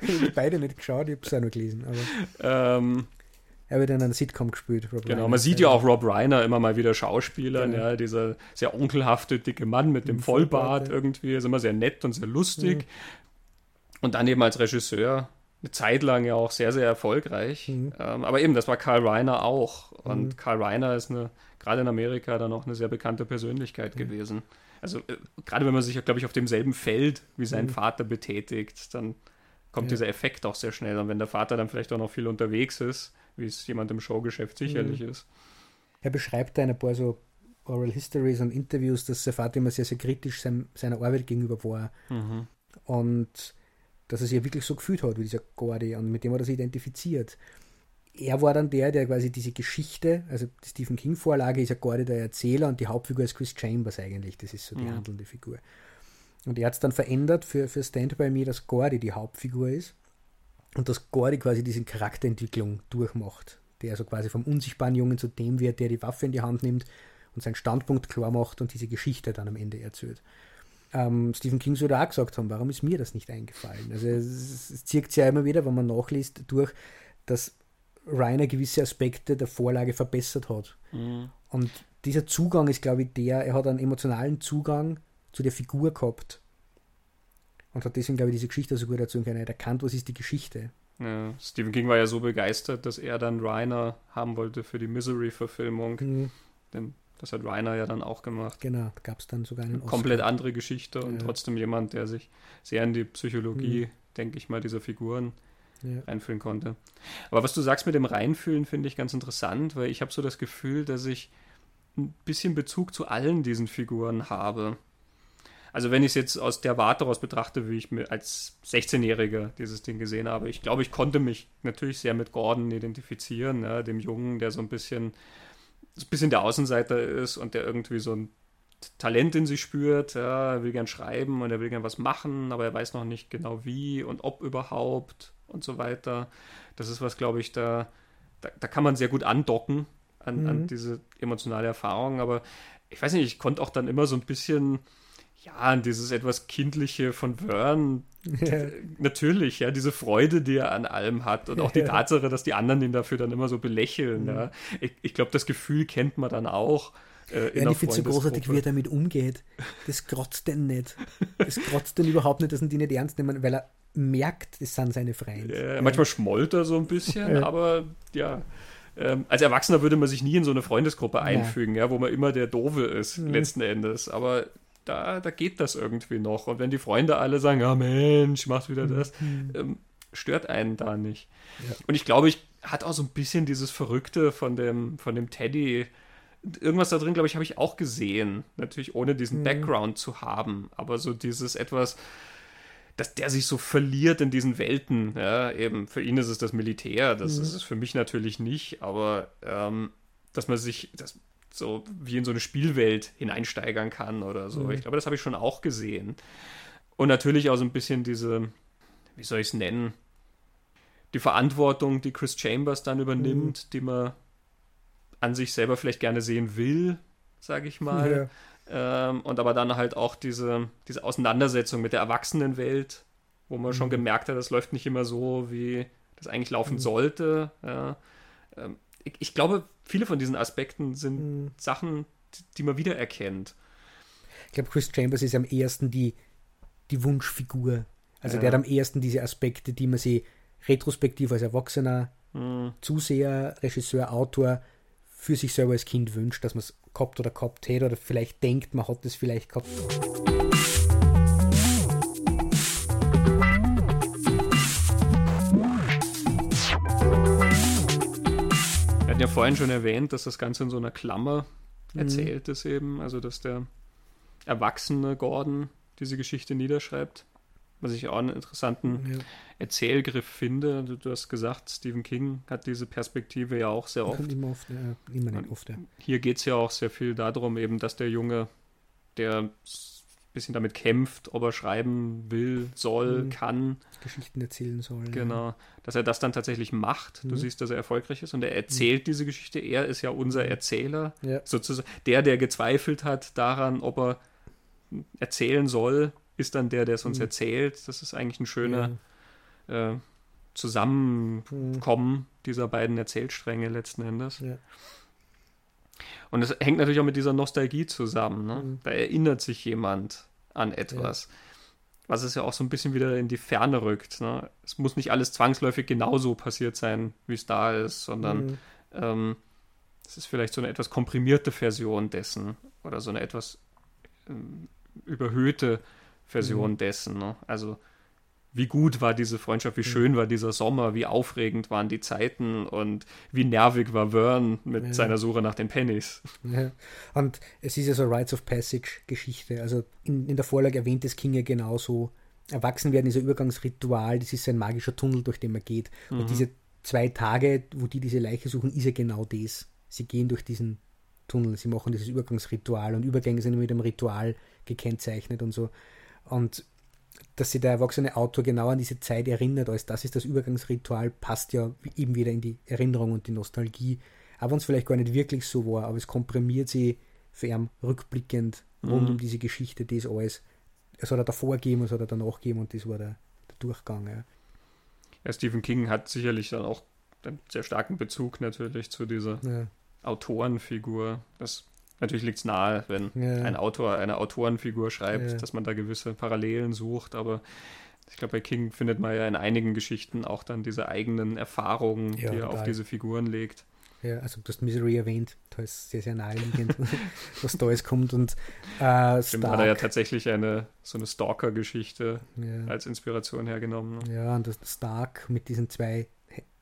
ich habe beide nicht geschaut, ich habe es auch nur gelesen. Aber ähm, er wird in einer Sitcom gespielt. Rob genau, Reiner. man sieht ja auch Rob Reiner immer mal wieder Schauspielern, genau. ja, dieser sehr onkelhafte, dicke Mann mit dem Vollbart, Vollbart irgendwie, ist immer sehr nett und sehr lustig. Mhm. Und dann eben als Regisseur eine Zeit lang ja auch sehr, sehr erfolgreich. Mhm. Ähm, aber eben, das war Karl Reiner auch. Und mhm. Karl Reiner ist eine, gerade in Amerika dann auch eine sehr bekannte Persönlichkeit mhm. gewesen. Also äh, gerade wenn man sich, glaube ich, auf demselben Feld wie sein mhm. Vater betätigt, dann kommt ja. dieser Effekt auch sehr schnell. Und wenn der Vater dann vielleicht auch noch viel unterwegs ist, wie es jemand im Showgeschäft sicherlich mhm. ist. Er beschreibt da ein paar so Oral Histories und Interviews, dass Vater immer sehr, sehr kritisch sein, seiner Arbeit gegenüber war. Mhm. Und dass er sich ja wirklich so gefühlt hat wie dieser Gordy und mit dem hat er sich identifiziert. Er war dann der, der quasi diese Geschichte, also die Stephen King-Vorlage ist ja Gordy der Erzähler und die Hauptfigur ist Chris Chambers eigentlich, das ist so die mhm. handelnde Figur. Und er hat es dann verändert für, für Stand By Me, dass Gordy die Hauptfigur ist und dass Gordy quasi diese Charakterentwicklung durchmacht, der also quasi vom unsichtbaren Jungen zu dem wird, der die Waffe in die Hand nimmt und seinen Standpunkt klar macht und diese Geschichte dann am Ende erzählt ähm, Stephen King soll auch gesagt haben, warum ist mir das nicht eingefallen? Also es, es zieht sich ja immer wieder, wenn man nachliest, durch, dass Reiner gewisse Aspekte der Vorlage verbessert hat. Mhm. Und dieser Zugang ist, glaube ich, der, er hat einen emotionalen Zugang zu der Figur gehabt. Und hat deswegen, glaube ich, diese Geschichte so gut erzählen können. Er hat erkannt, was ist die Geschichte. Ja, Stephen King war ja so begeistert, dass er dann Reiner haben wollte für die Misery-Verfilmung. Mhm. Denn das hat Reiner ja dann auch gemacht. Genau, da gab es dann sogar einen Oscar. Komplett andere Geschichte und ja. trotzdem jemand, der sich sehr in die Psychologie, mhm. denke ich mal, dieser Figuren ja. reinfühlen konnte. Aber was du sagst mit dem Reinfühlen, finde ich ganz interessant, weil ich habe so das Gefühl, dass ich ein bisschen Bezug zu allen diesen Figuren habe. Also wenn ich es jetzt aus der Warte aus betrachte, wie ich mir als 16-Jähriger dieses Ding gesehen habe, ich glaube, ich konnte mich natürlich sehr mit Gordon identifizieren, ja, dem Jungen, der so ein bisschen ein bisschen der Außenseiter ist und der irgendwie so ein Talent in sich spürt, ja, er will gern schreiben und er will gern was machen, aber er weiß noch nicht genau wie und ob überhaupt und so weiter. Das ist was, glaube ich, da, da, da, kann man sehr gut andocken an, mhm. an diese emotionale Erfahrung, aber ich weiß nicht, ich konnte auch dann immer so ein bisschen ja, an dieses etwas Kindliche von Vern, (laughs) ja. natürlich, ja, diese Freude, die er an allem hat und auch die. (laughs) Tatsache, dass die anderen ihn dafür dann immer so belächeln. Mhm. Ja. Ich, ich glaube, das Gefühl kennt man dann auch. Äh, ja, ich finde es so großartig, wie er damit umgeht. Das krotzt denn nicht. Das krotzt denn überhaupt nicht, dass ihn die nicht ernst nehmen, weil er merkt, das sind seine Freunde. Ja, manchmal schmollt er so ein bisschen, aber ja. Ähm, als Erwachsener würde man sich nie in so eine Freundesgruppe einfügen, ja, wo man immer der Dove ist, mhm. letzten Endes. Aber da, da geht das irgendwie noch. Und wenn die Freunde alle sagen, ja Mensch, machst wieder das, mhm. ähm, stört einen da nicht. Ja. Und ich glaube, ich hat auch so ein bisschen dieses Verrückte von dem, von dem Teddy. Irgendwas da drin, glaube ich, habe ich auch gesehen. Natürlich ohne diesen mhm. Background zu haben. Aber so dieses etwas, dass der sich so verliert in diesen Welten. Ja, eben, für ihn ist es das Militär, das mhm. ist es für mich natürlich nicht, aber ähm, dass man sich, dass, so wie in so eine Spielwelt hineinsteigern kann oder so. Mhm. Ich glaube, das habe ich schon auch gesehen. Und natürlich auch so ein bisschen diese, wie soll ich es nennen, die Verantwortung, die Chris Chambers dann übernimmt, mhm. die man an sich selber vielleicht gerne sehen will, sage ich mal. Ja. Ähm, und aber dann halt auch diese, diese Auseinandersetzung mit der Erwachsenenwelt, wo man mhm. schon gemerkt hat, das läuft nicht immer so, wie das eigentlich laufen mhm. sollte. Ja. Ähm, ich, ich, glaube, viele von diesen Aspekten sind mhm. Sachen, die man wiedererkennt. Ich glaube, Chris Chambers ist am ehesten die, die Wunschfigur. Also ja. der hat am ehesten diese Aspekte, die man sich retrospektiv als Erwachsener, mhm. Zuseher, Regisseur, Autor für sich selber als Kind wünscht, dass man es gehabt oder gehabt hätte oder vielleicht denkt, man hat es vielleicht gehabt. Hatten ja vorhin schon erwähnt, dass das Ganze in so einer Klammer mhm. erzählt ist eben. Also, dass der erwachsene Gordon diese Geschichte niederschreibt. Was ich auch einen interessanten ja. Erzählgriff finde. Du, du, hast gesagt, Stephen King hat diese Perspektive ja auch sehr oft. Immer oft, ja, immer oft ja. Hier geht es ja auch sehr viel darum, eben, dass der Junge, der bisschen damit kämpft, ob er schreiben will, soll, mhm. kann. Geschichten erzählen soll. Genau. Dass er das dann tatsächlich macht. Du mhm. siehst, dass er erfolgreich ist und er erzählt mhm. diese Geschichte. Er ist ja unser mhm. Erzähler. Ja. Sozusagen der, der gezweifelt hat daran, ob er erzählen soll, ist dann der, der es uns mhm. erzählt. Das ist eigentlich ein schöner ja. äh, Zusammenkommen mhm. dieser beiden Erzählstränge letzten Endes. Ja. Und es hängt natürlich auch mit dieser Nostalgie zusammen. Ne? Mhm. Da erinnert sich jemand an etwas. Ja. Was es ja auch so ein bisschen wieder in die Ferne rückt. Ne? Es muss nicht alles zwangsläufig genauso passiert sein, wie es da ist, sondern mhm. ähm, es ist vielleicht so eine etwas komprimierte Version dessen oder so eine etwas ähm, überhöhte Version mhm. dessen. Ne? Also wie gut war diese Freundschaft, wie schön war dieser Sommer, wie aufregend waren die Zeiten und wie nervig war Vern mit ja. seiner Suche nach den Pennies. Ja. Und es ist ja so Rites of Passage-Geschichte. Also in, in der Vorlage erwähnt es King ja genauso. Erwachsen werden ist ein Übergangsritual, das ist ein magischer Tunnel, durch den man geht. Mhm. Und diese zwei Tage, wo die diese Leiche suchen, ist ja genau das. Sie gehen durch diesen Tunnel, sie machen dieses Übergangsritual und Übergänge sind mit einem Ritual gekennzeichnet und so. Und dass sich der erwachsene Autor genau an diese Zeit erinnert, als das ist das Übergangsritual, passt ja eben wieder in die Erinnerung und die Nostalgie. Auch wenn es vielleicht gar nicht wirklich so war, aber es komprimiert sie für ihn rückblickend rund mhm. um diese Geschichte, das alles. Es hat er davor gegeben, es hat er danach gegeben und das war der, der Durchgang. Ja. ja. Stephen King hat sicherlich dann auch einen sehr starken Bezug natürlich zu dieser ja. Autorenfigur. Das Natürlich liegt es nahe, wenn ja. ein Autor eine Autorenfigur schreibt, ja. dass man da gewisse Parallelen sucht, aber ich glaube, bei King findet man ja in einigen Geschichten auch dann diese eigenen Erfahrungen, ja, die er auf diese Figuren legt. Ja, also du hast Misery erwähnt, da ist sehr, sehr naheliegend, (laughs) was da alles kommt. Und äh, Stimmt, hat er ja tatsächlich eine so eine Stalker-Geschichte ja. als Inspiration hergenommen. Ne? Ja, und das Stark mit diesen zwei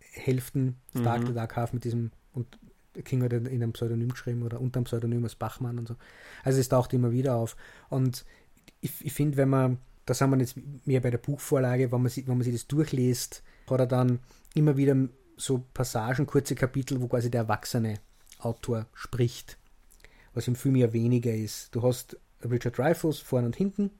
Hälften, Stark, mhm. der Dark Half mit diesem und King hat in einem Pseudonym geschrieben oder unter einem Pseudonym als Bachmann und so. Also es taucht immer wieder auf. Und ich, ich finde, wenn man, da sind wir jetzt mehr bei der Buchvorlage, wenn man, sich, wenn man sich das durchliest, hat er dann immer wieder so Passagen, kurze Kapitel, wo quasi der erwachsene Autor spricht. was im Film ja weniger ist. Du hast Richard Dreyfuss vorne und hinten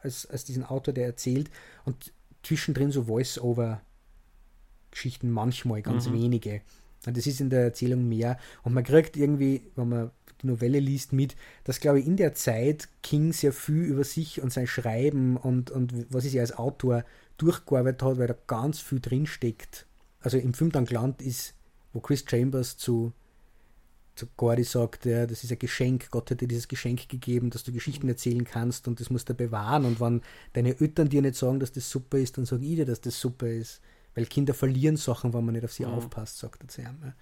als, als diesen Autor, der erzählt und zwischendrin so Voice-Over-Geschichten, manchmal ganz mhm. wenige. Das ist in der Erzählung mehr. Und man kriegt irgendwie, wenn man die Novelle liest, mit, dass, glaube ich, in der Zeit King sehr viel über sich und sein Schreiben und, und was er sich als Autor durchgearbeitet hat, weil da ganz viel drinsteckt. Also im Film dann gelandet ist, wo Chris Chambers zu, zu Gordy sagt, ja, das ist ein Geschenk, Gott hat dir dieses Geschenk gegeben, dass du Geschichten erzählen kannst und das musst du bewahren. Und wenn deine Eltern dir nicht sagen, dass das super ist, dann sage ich dir, dass das super ist. Weil Kinder verlieren Sachen, wenn man nicht auf sie mhm. aufpasst, sagt er zu ihm.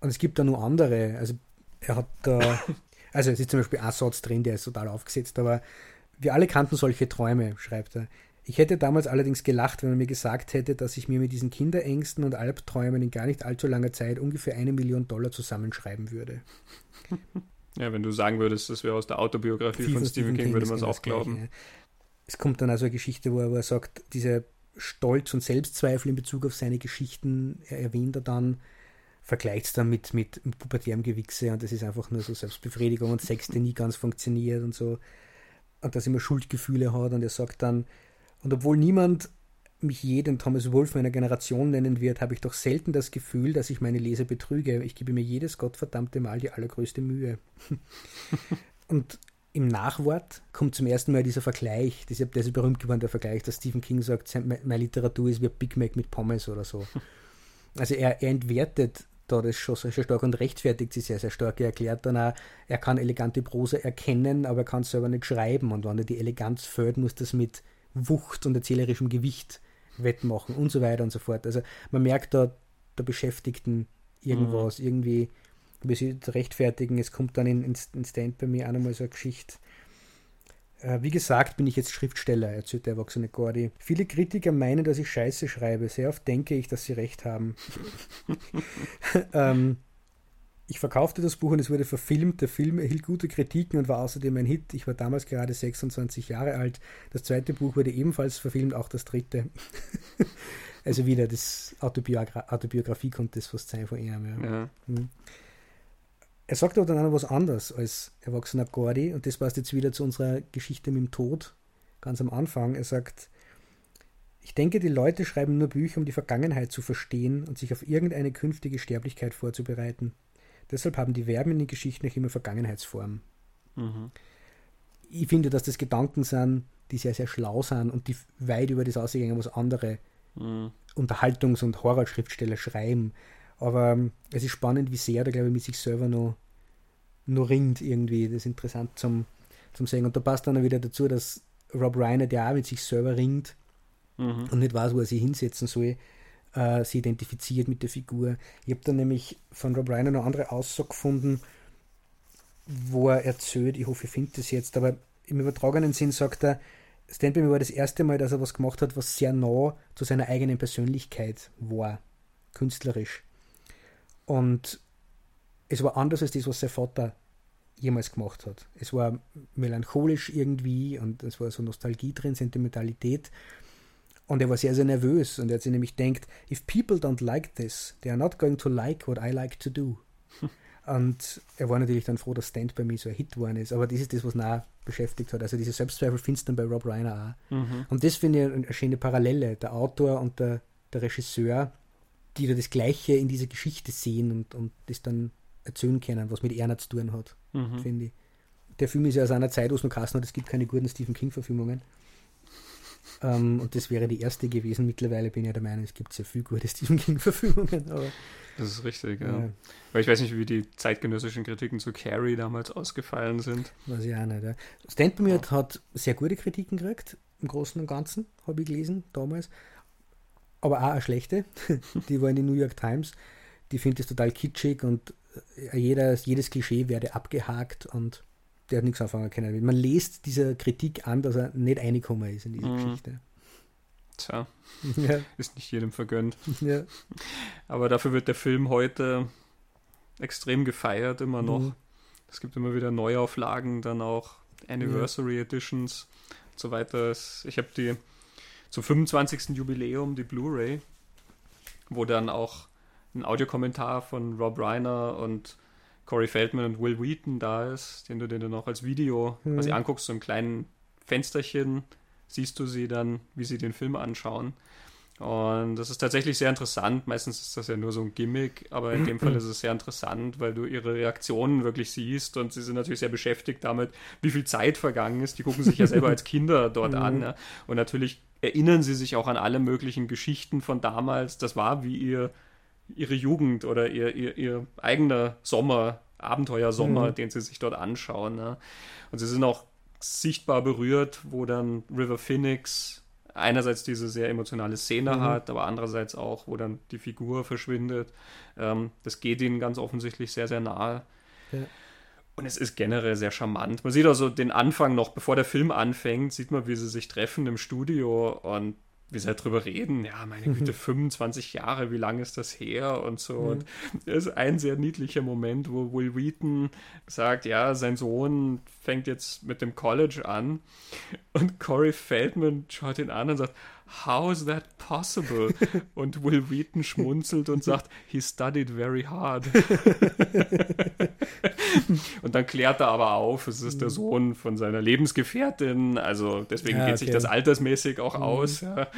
Und es gibt da nur andere. Also er hat da, (laughs) also es ist zum Beispiel ein Satz drin, der ist total aufgesetzt, aber wir alle kannten solche Träume, schreibt er. Ich hätte damals allerdings gelacht, wenn man mir gesagt hätte, dass ich mir mit diesen Kinderängsten und Albträumen in gar nicht allzu langer Zeit ungefähr eine Million Dollar zusammenschreiben würde. (laughs) Ja, wenn du sagen würdest, das wäre aus der Autobiografie von, von Stephen King, King würde man es auch glauben. Gleiche. Es kommt dann also eine Geschichte, wo er, wo er sagt, diese Stolz und Selbstzweifel in Bezug auf seine Geschichten, er erwähnt er dann, vergleicht es dann mit, mit pubertärem Gewichse und das ist einfach nur so Selbstbefriedigung und Sex, der nie ganz funktioniert und so. Und dass er immer Schuldgefühle hat und er sagt dann, und obwohl niemand mich je den Thomas Wolf meiner Generation nennen wird, habe ich doch selten das Gefühl, dass ich meine Leser betrüge. Ich gebe mir jedes gottverdammte Mal die allergrößte Mühe. (laughs) und im Nachwort kommt zum ersten Mal dieser Vergleich, dieser, dieser berühmt geworden Vergleich, dass Stephen King sagt, meine Literatur ist wie Big Mac mit Pommes oder so. (laughs) Also er, er entwertet da das schon sehr stark und rechtfertigt sich sehr, sehr stark. Er erklärt dann auch, er kann elegante Prosa erkennen, aber er kann es selber nicht schreiben. Und wenn er die Eleganz fördert, muss das mit Wucht und erzählerischem Gewicht wettmachen und so weiter und so fort. Also man merkt da der Beschäftigten irgendwas, mhm. irgendwie wie sie rechtfertigen. Es kommt dann in, in, in Stand bei mir auch nochmal so eine Geschichte. Äh, wie gesagt, bin ich jetzt Schriftsteller, erzählt der erwachsene Gordy. Viele Kritiker meinen, dass ich Scheiße schreibe. Sehr oft denke ich, dass sie recht haben. (laughs) ähm, ich verkaufte das Buch und es wurde verfilmt. Der Film erhielt gute Kritiken und war außerdem ein Hit. Ich war damals gerade 26 Jahre alt. Das zweite Buch wurde ebenfalls verfilmt, auch das dritte. (laughs) also wieder das Autobiogra Autobiografie konnte das fast sein von ihm. Ja. ja. Hm. Er sagt aber dann auch noch was anderes als erwachsener Gordy und das passt jetzt wieder zu unserer Geschichte mit dem Tod ganz am Anfang. Er sagt, ich denke, die Leute schreiben nur Bücher, um die Vergangenheit zu verstehen und sich auf irgendeine künftige Sterblichkeit vorzubereiten. Deshalb haben die Verben in den Geschichten auch immer Vergangenheitsform. Mhm. Ich finde, dass das Gedanken sind, die sehr, sehr schlau sind und die weit über das ausgehen, was andere mhm. Unterhaltungs- und Horrorschriftsteller schreiben. Aber ähm, es ist spannend, wie sehr der, glaube ich, mit sich selber noch, noch ringt irgendwie. Das ist interessant zum, zum Sehen. Und da passt dann auch wieder dazu, dass Rob Reiner, der auch mit sich selber ringt mhm. und nicht weiß, wo er sich hinsetzen soll, äh, sie identifiziert mit der Figur. Ich habe dann nämlich von Rob Reiner noch andere Aussage gefunden, wo er erzählt, ich hoffe, ihr findet es jetzt, aber im übertragenen Sinn sagt er, Stand By Me war das erste Mal, dass er was gemacht hat, was sehr nah zu seiner eigenen Persönlichkeit war, künstlerisch. Und es war anders als das, was sein Vater jemals gemacht hat. Es war melancholisch irgendwie und es war so Nostalgie drin, Sentimentalität. Und er war sehr, sehr nervös und er hat sich nämlich denkt, if people don't like this, they are not going to like what I like to do. (laughs) und er war natürlich dann froh, dass Stand by Me so ein Hit geworden ist. Aber das ist das, was ihn beschäftigt hat. Also diese Selbstzweifel findest du dann bei Rob Reiner auch. Mhm. Und das finde ich eine schöne Parallele. Der Autor und der, der Regisseur, die da das Gleiche in dieser Geschichte sehen und, und das dann erzählen können, was mit Erna zu tun hat, mhm. finde ich. Der Film ist ja aus einer Zeit, wo es noch Kassen hat, es gibt keine guten Stephen King-Verfilmungen. Ähm, und das wäre die erste gewesen. Mittlerweile bin ich ja der Meinung, es gibt sehr viel gute (laughs) Stephen King-Verfilmungen. Das ist richtig, ja. ja. Weil ich weiß nicht, wie die zeitgenössischen Kritiken zu Carrie damals ausgefallen sind. Weiß ich auch nicht. Ja. Stand By Me ja. hat sehr gute Kritiken gekriegt, im Großen und Ganzen, habe ich gelesen damals. Aber auch eine schlechte. (laughs) die war in den New York Times. Die findet es total kitschig und äh, jeder, jedes Klischee werde abgehakt und der hat nichts anfangen können. Man liest dieser Kritik an, dass er nicht reingekommen ist in diese mhm. Geschichte. Tja, (laughs) ja. ist nicht jedem vergönnt. Ja. Aber dafür wird der Film heute extrem gefeiert, immer noch. Mhm. Es gibt immer wieder Neuauflagen, dann auch Anniversary ja. Editions und so weiter. Ich habe die zum 25. Jubiläum die Blu-ray, wo dann auch ein Audiokommentar von Rob Reiner und Corey Feldman und Will Wheaton da ist, den du dir dann noch als Video mhm. quasi anguckst, so ein kleinen Fensterchen, siehst du sie dann, wie sie den Film anschauen. Und das ist tatsächlich sehr interessant. Meistens ist das ja nur so ein Gimmick, aber in dem (clears throat) Fall ist es sehr interessant, weil du ihre Reaktionen wirklich siehst und sie sind natürlich sehr beschäftigt damit, wie viel Zeit vergangen ist. Die gucken sich ja selber (laughs) als Kinder dort an. Ja. Und natürlich erinnern sie sich auch an alle möglichen Geschichten von damals. Das war wie ihr, ihre Jugend oder ihr, ihr, ihr eigener Sommer, Abenteuersommer, mhm. den sie sich dort anschauen. Ja. Und sie sind auch sichtbar berührt, wo dann River Phoenix einerseits diese sehr emotionale Szene mhm. hat, aber andererseits auch, wo dann die Figur verschwindet. Ähm, das geht ihnen ganz offensichtlich sehr, sehr nahe. Ja. Und es ist generell sehr charmant. Man sieht also den Anfang noch, bevor der Film anfängt, sieht man, wie sie sich treffen im Studio und wie sie halt drüber reden, ja, meine Güte, (laughs) 25 mhm. Jahre, wie lange ist das her und so. Mhm. Und es ist ein sehr niedlicher Moment, wo Will Wheaton sagt, ja, sein Sohn fängt jetzt mit dem College an und Corey Feldman schaut ihn an und sagt, How is that possible? (laughs) Und Will Wheaton schmunzelt und sagt, he studied very hard. (laughs) und dann klärt er aber auf, es ist der Sohn von seiner Lebensgefährtin, also deswegen ja, geht okay. sich das altersmäßig auch mhm. aus. Ja.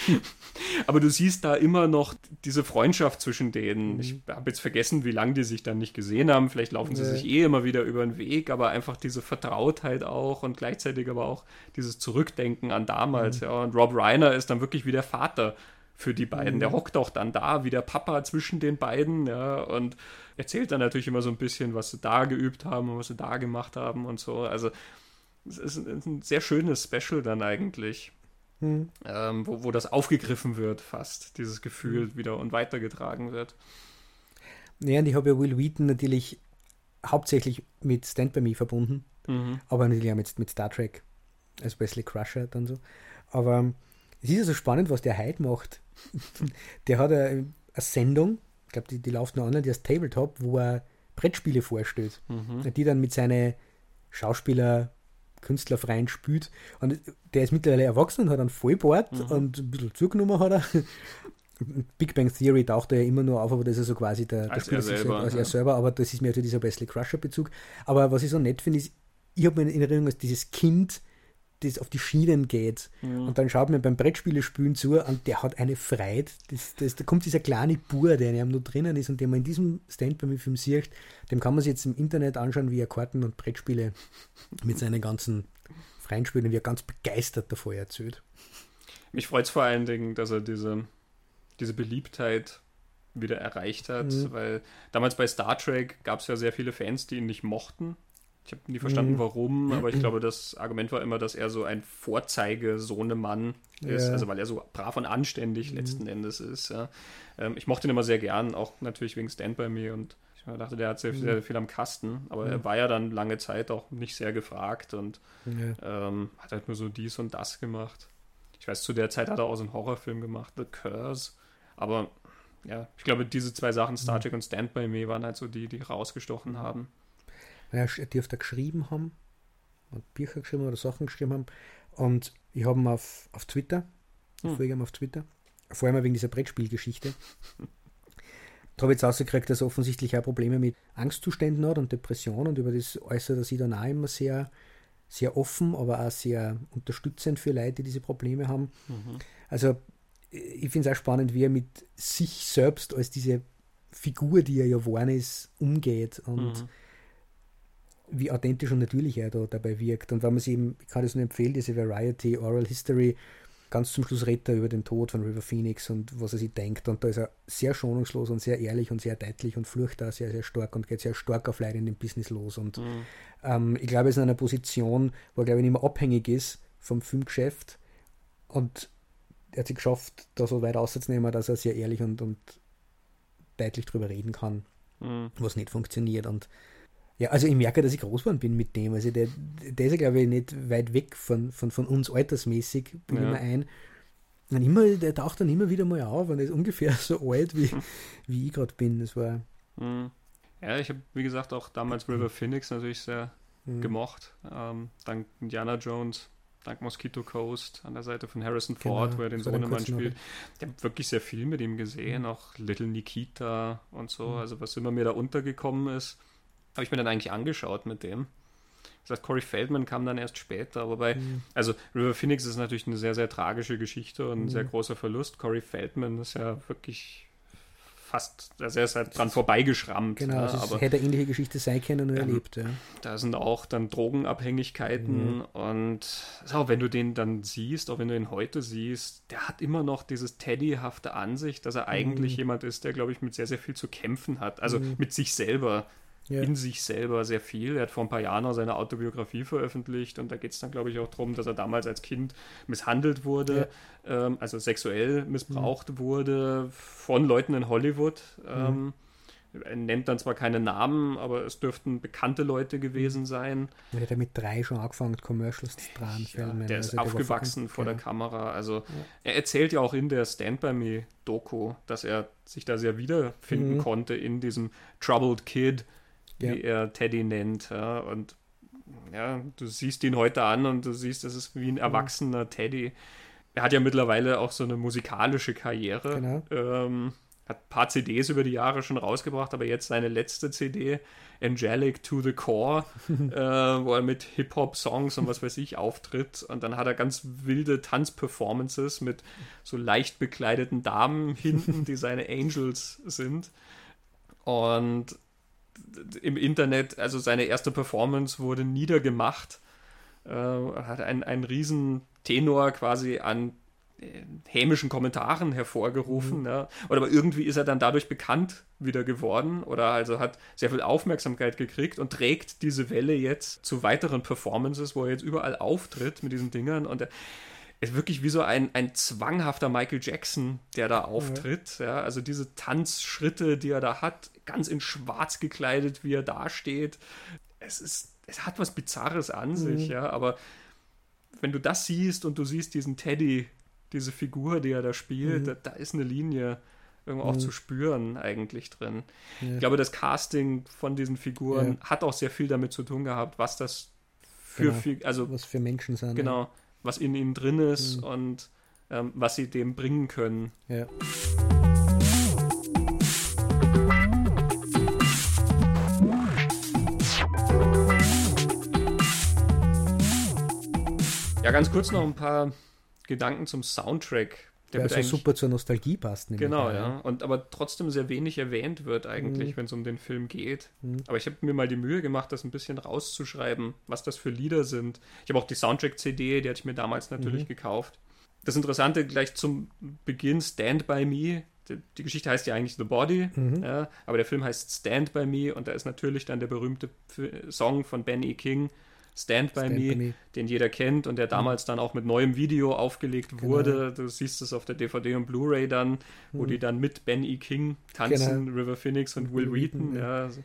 (laughs) aber du siehst da immer noch diese Freundschaft zwischen denen. Mhm. Ich habe jetzt vergessen, wie lange die sich dann nicht gesehen haben. Vielleicht laufen sie ja. sich eh immer wieder über den Weg, aber einfach diese Vertrautheit auch und gleichzeitig aber auch dieses Zurückdenken an damals. Mhm. Ja. Und Rob Reiner ist dann wirklich wie der Vater für die beiden. Mhm. Der hockt auch dann da wie der Papa zwischen den beiden, ja, und erzählt dann natürlich immer so ein bisschen, was sie da geübt haben und was sie da gemacht haben und so. Also es ist ein, sehr schönes Special dann eigentlich. Mhm. Ähm, wo, wo das aufgegriffen wird, fast, dieses Gefühl mhm. wieder und weitergetragen wird. Ja, und ich habe ja Will Wheaton natürlich hauptsächlich mit Stand By Me verbunden, mhm. aber natürlich auch mit, mit Star Trek, als Wesley Crusher dann so. Aber es ist ja so spannend, was der heute macht. (laughs) der hat eine, eine Sendung, ich glaube, die, die läuft noch online, die heißt Tabletop, wo er Brettspiele vorstellt. Mhm. Die dann mit seinen Schauspieler, Künstler freien spielt. Und der ist mittlerweile erwachsen und hat einen Vollbart mhm. und ein bisschen zugenommen hat er. (laughs) Big Bang Theory taucht er ja immer nur auf, aber das ist so quasi der, als, er selber, als er selber, aber das ist mir natürlich dieser Wesley Crusher Bezug. Aber was ich so nett finde, ist, ich habe mir in Erinnerung, dass dieses Kind das auf die Schienen geht. Mhm. Und dann schaut man beim Brettspielespielen zu und der hat eine Freude. Das, das, da kommt dieser kleine Bur, der in ihm nur drinnen ist und den man in diesem Stand-by-Me-Film sieht, dem kann man sich jetzt im Internet anschauen, wie er Karten und Brettspiele mit seinen ganzen freien Spielen, wie er ganz begeistert davor erzählt. Mich freut es vor allen Dingen, dass er diese, diese Beliebtheit wieder erreicht hat, mhm. weil damals bei Star Trek gab es ja sehr viele Fans, die ihn nicht mochten ich habe nie verstanden, mhm. warum, aber ich (clears throat) glaube, das Argument war immer, dass er so ein Vorzeige-Sohnemann ist, ja. also weil er so brav und anständig mhm. letzten Endes ist. Ja. Ähm, ich mochte ihn immer sehr gern, auch natürlich wegen Stand By Me und ich dachte, der hat sehr, mhm. sehr viel am Kasten, aber mhm. er war ja dann lange Zeit auch nicht sehr gefragt und ähm, hat halt nur so dies und das gemacht. Ich weiß, zu der Zeit hat er auch so einen Horrorfilm gemacht, The Curse, aber ja, ich glaube, diese zwei Sachen, Star mhm. Trek und Stand By Me, waren halt so die, die rausgestochen haben er dürfte geschrieben haben, hat Bücher geschrieben oder Sachen geschrieben haben. Und ich habe ihn auf, auf Twitter, ich hm. folge ihm auf Twitter, vor allem wegen dieser Brettspielgeschichte. (laughs) da habe ich jetzt rausgekriegt, dass er offensichtlich auch Probleme mit Angstzuständen hat und Depressionen und über das äußert er sich dann auch immer sehr, sehr offen, aber auch sehr unterstützend für Leute, die diese Probleme haben. Mhm. Also ich finde es auch spannend, wie er mit sich selbst als diese Figur, die er ja geworden ist, umgeht und mhm wie authentisch und natürlich er da dabei wirkt. Und wenn man sich eben, ich kann es nur empfehlen, diese Variety Oral History, ganz zum Schluss redet er über den Tod von River Phoenix und was er sich denkt. Und da ist er sehr schonungslos und sehr ehrlich und sehr deutlich und flucht da sehr, sehr stark und geht sehr stark auf Leute in dem Business los. Und mhm. ähm, ich glaube, er ist in einer Position, wo er, glaube ich, nicht mehr abhängig ist vom Filmgeschäft. Und er hat sich geschafft, da so weit auszunehmen, dass er sehr ehrlich und, und deutlich drüber reden kann, mhm. was nicht funktioniert. Und ja, also ich merke, dass ich groß geworden bin mit dem. Also der, der ist ja, glaube ich, nicht weit weg von, von, von uns altersmäßig, bin ja. ich mir ein. Und immer, der taucht dann immer wieder mal auf und ist ungefähr (laughs) so alt, wie, wie ich gerade bin. Das war. Mhm. Ja, ich habe, wie gesagt, auch damals River Phoenix natürlich sehr mhm. gemocht. Ähm, dann Indiana Jones dank Mosquito Coast an der Seite von Harrison Ford, genau, wo er den Sohnemann spielt. Ich habe wirklich sehr viel mit ihm gesehen, mhm. auch Little Nikita und so, mhm. also was immer mir da untergekommen ist, habe ich mir dann eigentlich angeschaut mit dem. Das heißt, Corey Feldman kam dann erst später, wobei, mhm. also River Phoenix ist natürlich eine sehr, sehr tragische Geschichte und ein sehr mhm. großer Verlust. Corey Feldman ist ja wirklich fast, also er ist halt dran vorbeigeschrammt. Genau, ja, also es aber, hätte eine ähnliche Geschichte sein können, nur ähm, erlebt. Ja. Da sind auch dann Drogenabhängigkeiten mhm. und auch wenn du den dann siehst, auch wenn du ihn heute siehst, der hat immer noch dieses Teddyhafte an sich, dass er eigentlich mhm. jemand ist, der, glaube ich, mit sehr, sehr viel zu kämpfen hat. Also mhm. mit sich selber ja. in sich selber sehr viel. Er hat vor ein paar Jahren auch seine Autobiografie veröffentlicht und da geht es dann, glaube ich, auch darum, dass er damals als Kind misshandelt wurde, ja. ähm, also sexuell missbraucht mhm. wurde von Leuten in Hollywood. Ähm, mhm. Er nennt dann zwar keine Namen, aber es dürften bekannte Leute gewesen sein. Er hat ja mit drei schon angefangen, Commercials zu drehen. Ja, der ist also aufgewachsen vor der Kamera. Also ja. er erzählt ja auch in der Stand By Me Doku, dass er sich da sehr wiederfinden mhm. konnte in diesem Troubled Kid, ja. wie er Teddy nennt. Ja, und ja, du siehst ihn heute an und du siehst, das ist wie ein mhm. erwachsener mhm. Teddy. Er hat ja mittlerweile auch so eine musikalische Karriere. Genau. Ähm, hat ein paar CDs über die Jahre schon rausgebracht, aber jetzt seine letzte CD, Angelic to the Core, (laughs) äh, wo er mit Hip-Hop-Songs und was weiß ich auftritt. Und dann hat er ganz wilde Tanzperformances mit so leicht bekleideten Damen hinten, die seine Angels sind. Und im Internet, also seine erste Performance wurde niedergemacht. Äh, hat einen, einen riesen Tenor quasi an äh, hämischen Kommentaren hervorgerufen. Mhm. Ja. Oder aber irgendwie ist er dann dadurch bekannt wieder geworden oder also hat sehr viel Aufmerksamkeit gekriegt und trägt diese Welle jetzt zu weiteren Performances, wo er jetzt überall auftritt mit diesen Dingern und er, ist wirklich wie so ein, ein zwanghafter Michael Jackson, der da auftritt. Ja. ja. also diese Tanzschritte, die er da hat, ganz in schwarz gekleidet, wie er dasteht. Es ist, es hat was Bizarres an mhm. sich, ja, aber wenn du das siehst und du siehst diesen Teddy, diese Figur, die er da spielt, mhm. da, da, ist eine Linie irgendwo mhm. auch zu spüren eigentlich drin. Ja. Ich glaube, das Casting von diesen Figuren ja. hat auch sehr viel damit zu tun gehabt, was das für, genau. also was für Menschen sind. Genau. Was in ihnen drin ist mhm. und ähm, was sie dem bringen können. Ja. Ja, ganz kurz noch ein paar Gedanken zum Soundtrack der, der also super zur Nostalgie passt. Genau, ja. Und aber trotzdem sehr wenig erwähnt wird eigentlich, mhm. wenn es um den Film geht. Mhm. Aber ich habe mir mal die Mühe gemacht, das ein bisschen rauszuschreiben, was das für Lieder sind. Ich habe auch die Soundtrack-CD, die hatte ich mir damals natürlich mhm. gekauft. Das Interessante gleich zum Beginn, Stand By Me. Die, Geschichte heißt ja eigentlich The Body, mhm. ja, aber der Film heißt Stand By Me und da ist natürlich dann der berühmte Song von Ben E. King, Stand By, Stand Me, by Me, den jeder kennt und der mhm. damals dann auch mit neuem Video aufgelegt genau. wurde. Du siehst es auf der DVD und Blu-ray dann, wo mhm. die dann mit Ben E. King tanzen, genau. River Phoenix und Will Wheaton. Ja. Also.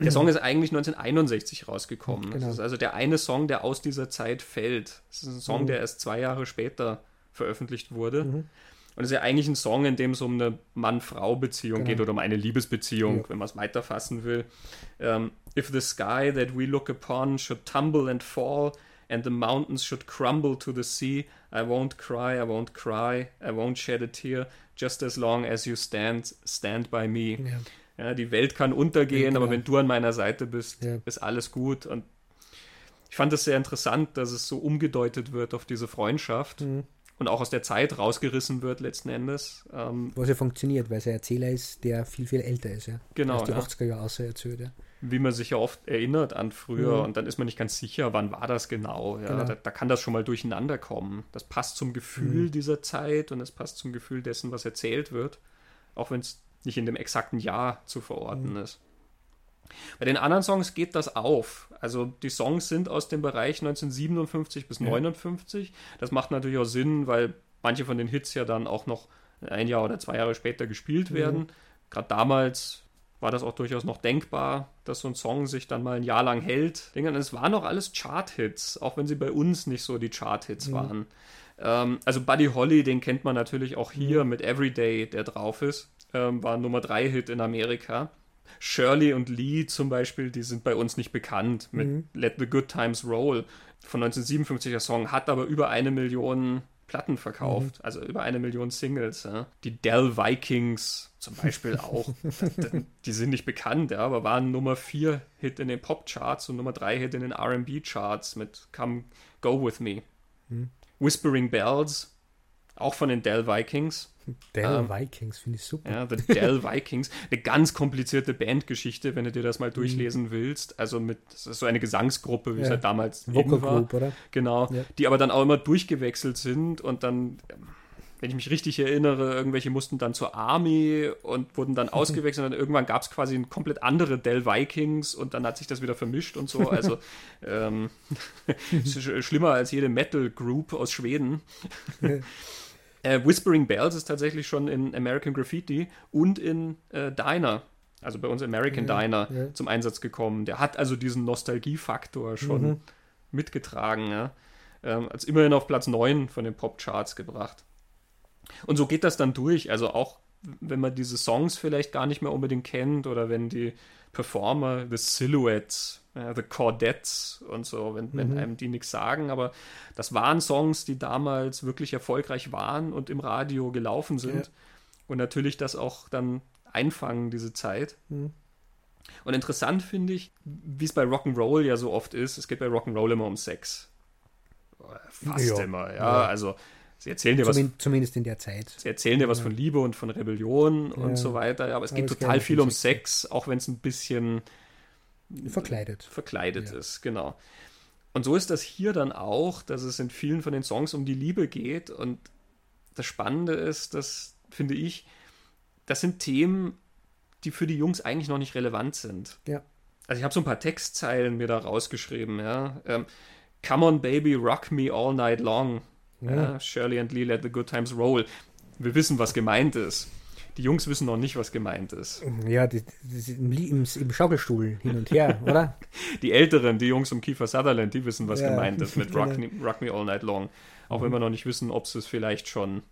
Der Song ist eigentlich 1961 rausgekommen. Genau. Das ist also der eine Song, der aus dieser Zeit fällt. Das ist ein Song, mhm. der erst zwei Jahre später veröffentlicht wurde. Mhm. Und es ist ja eigentlich ein Song, in dem es um eine Mann-Frau-Beziehung genau. geht oder um eine Liebesbeziehung, ja. wenn man es weiterfassen will. Um, ähm, If the sky that we look upon should tumble and fall, and the mountains should crumble to the sea, I won't cry, I won't cry, I won't shed a tear, just as long as you stand, stand by me. Ja. Ja, die Welt kann untergehen, ja, genau. aber wenn du an meiner Seite bist, ist alles gut. Und ich fand es sehr interessant, dass es so umgedeutet wird auf diese Freundschaft. Mhm und auch aus der Zeit rausgerissen wird letzten Endes. Ähm, Was ja funktioniert, weil es ein Erzähler ist, der viel, viel älter ist. Ja? Genau. Als die ja. 80er Jahre außer erzählt. Ja. Wie man sich ja oft erinnert an früher mhm. und dann ist man nicht ganz sicher, wann war das genau. Ja? Genau. Da, da, kann das schon mal durcheinander kommen. Das passt zum Gefühl mhm. dieser Zeit und es passt zum Gefühl dessen, was erzählt wird, auch wenn es nicht in dem exakten Jahr zu verorten mhm. ist. Bei den anderen Songs geht das auf. Also die Songs sind aus dem Bereich 1957 bis ja. 59. Das macht natürlich auch Sinn, weil manche von den Hits ja dann auch noch ein Jahr oder zwei Jahre später gespielt mhm. werden. Mhm. Gerade damals war das auch durchaus noch denkbar, dass so ein Song sich dann mal ein Jahr lang hält. Es waren noch alles Chart-Hits, auch wenn sie bei uns nicht so die Chart-Hits mhm. waren. Ähm, also Buddy Holly, den kennt man natürlich auch hier mhm. mit Everyday, der drauf ist. Ähm, war Nummer 3 Hit in Amerika. Shirley und Lee zum Beispiel, die sind bei uns nicht bekannt mit mhm. Let the Good Times Roll von 1957er Song, hat aber über eine Million Platten verkauft, mhm. also über eine Million Singles. Ja. Die Dell Vikings zum Beispiel auch, (laughs) die sind nicht bekannt, ja, aber waren Nummer 4 Hit in den Pop-Charts und Nummer 3 Hit in den RB-Charts mit Come Go With Me. Mhm. Whispering Bells, auch von den Dell Vikings. Dell ähm, Vikings finde ich super. Ja, The Dell Vikings. Eine ganz komplizierte Bandgeschichte, wenn du dir das mal mhm. durchlesen mhm. willst. Also mit, so eine Gesangsgruppe, wie ja. es ja damals Vocal war. Group, oder? Genau. Ja. Die aber dann auch immer durchgewechselt sind und dann, wenn ich mich richtig erinnere, irgendwelche mussten dann zur Army und wurden dann (laughs) ausgewechselt. und irgendwann gab es quasi ein komplett andere Dell Vikings und dann hat sich das wieder vermischt und so. Also (laughs) ähm, (laughs) schlimmer als jede Metal Group aus Schweden. Äh, Whispering Bells ist tatsächlich schon in American Graffiti und in äh, Diner, also bei uns American ja, Diner, ja. zum Einsatz gekommen. Der hat also diesen Nostalgiefaktor schon mhm. mitgetragen. Ja? Ähm, als immerhin auf Platz 9 von den Pop-Charts gebracht. Und so geht das dann durch. Also auch wenn man diese Songs vielleicht gar nicht mehr unbedingt kennt oder wenn die Performer, The Silhouettes, The Cordettes und so, wenn, mhm. wenn einem die nichts sagen. Aber das waren Songs, die damals wirklich erfolgreich waren und im Radio gelaufen sind. Ja. Und natürlich das auch dann einfangen, diese Zeit. Mhm. Und interessant finde ich, wie es bei Rock'n'Roll ja so oft ist, es geht bei Rock'n'Roll immer um Sex. Fast ja. immer, ja. ja. Also sie erzählen dir Zumindest, was. Zumindest in der Zeit. Sie erzählen dir was von Liebe und von Rebellion und so weiter. Aber es geht total viel um Sex, auch wenn es ein bisschen verkleidet, verkleidet ja. ist, genau. Und so ist das hier dann auch, dass es in vielen von den Songs um die Liebe geht. Und das Spannende ist, dass, finde ich, das sind Themen, die für die Jungs eigentlich noch nicht relevant sind. Ja. Also ich habe so ein paar Textzeilen mir da rausgeschrieben, ja. Ähm, Come on, baby, rock me all night long. Ja. Ja, Shirley and Lee let the good times roll. Wir wissen, was gemeint ist. Die Jungs wissen noch nicht, was gemeint ist. Ja, die, die im, im, Schaukelstuhl hin und her, oder? (laughs) die Älteren, die Jungs um Kiefer Sutherland, die wissen, was ja. gemeint ist mit (laughs) Rock, Rock, Me All Night Long. Auch mhm. wenn wir noch nicht wissen, ob sie es vielleicht schon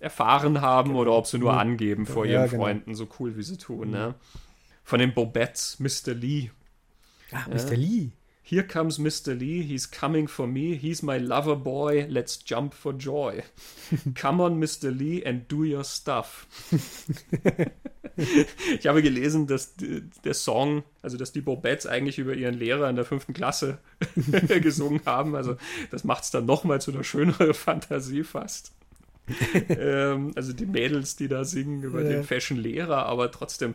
erfahren haben genau. oder ob sie nur mhm. angeben vor ja, ihren genau. Freunden, so cool wie sie tun. Mhm. Ne? Von den Bobettes, Mr. Lee. Ach, Mr. Lee. Here comes Mr. Lee, he's coming for me, he's my lover boy, let's jump for joy. (laughs) Come on, Mr. Lee, and do your stuff. (laughs) ich habe gelesen, dass der Song, also dass die Bobettes eigentlich über ihren Lehrer in der fünften Klasse (laughs) gesungen haben. Also das macht es dann nochmal zu einer schöneren Fantasie fast. ähm, also die Mädels, die da singen über ja. den Fashion-Lehrer, aber trotzdem,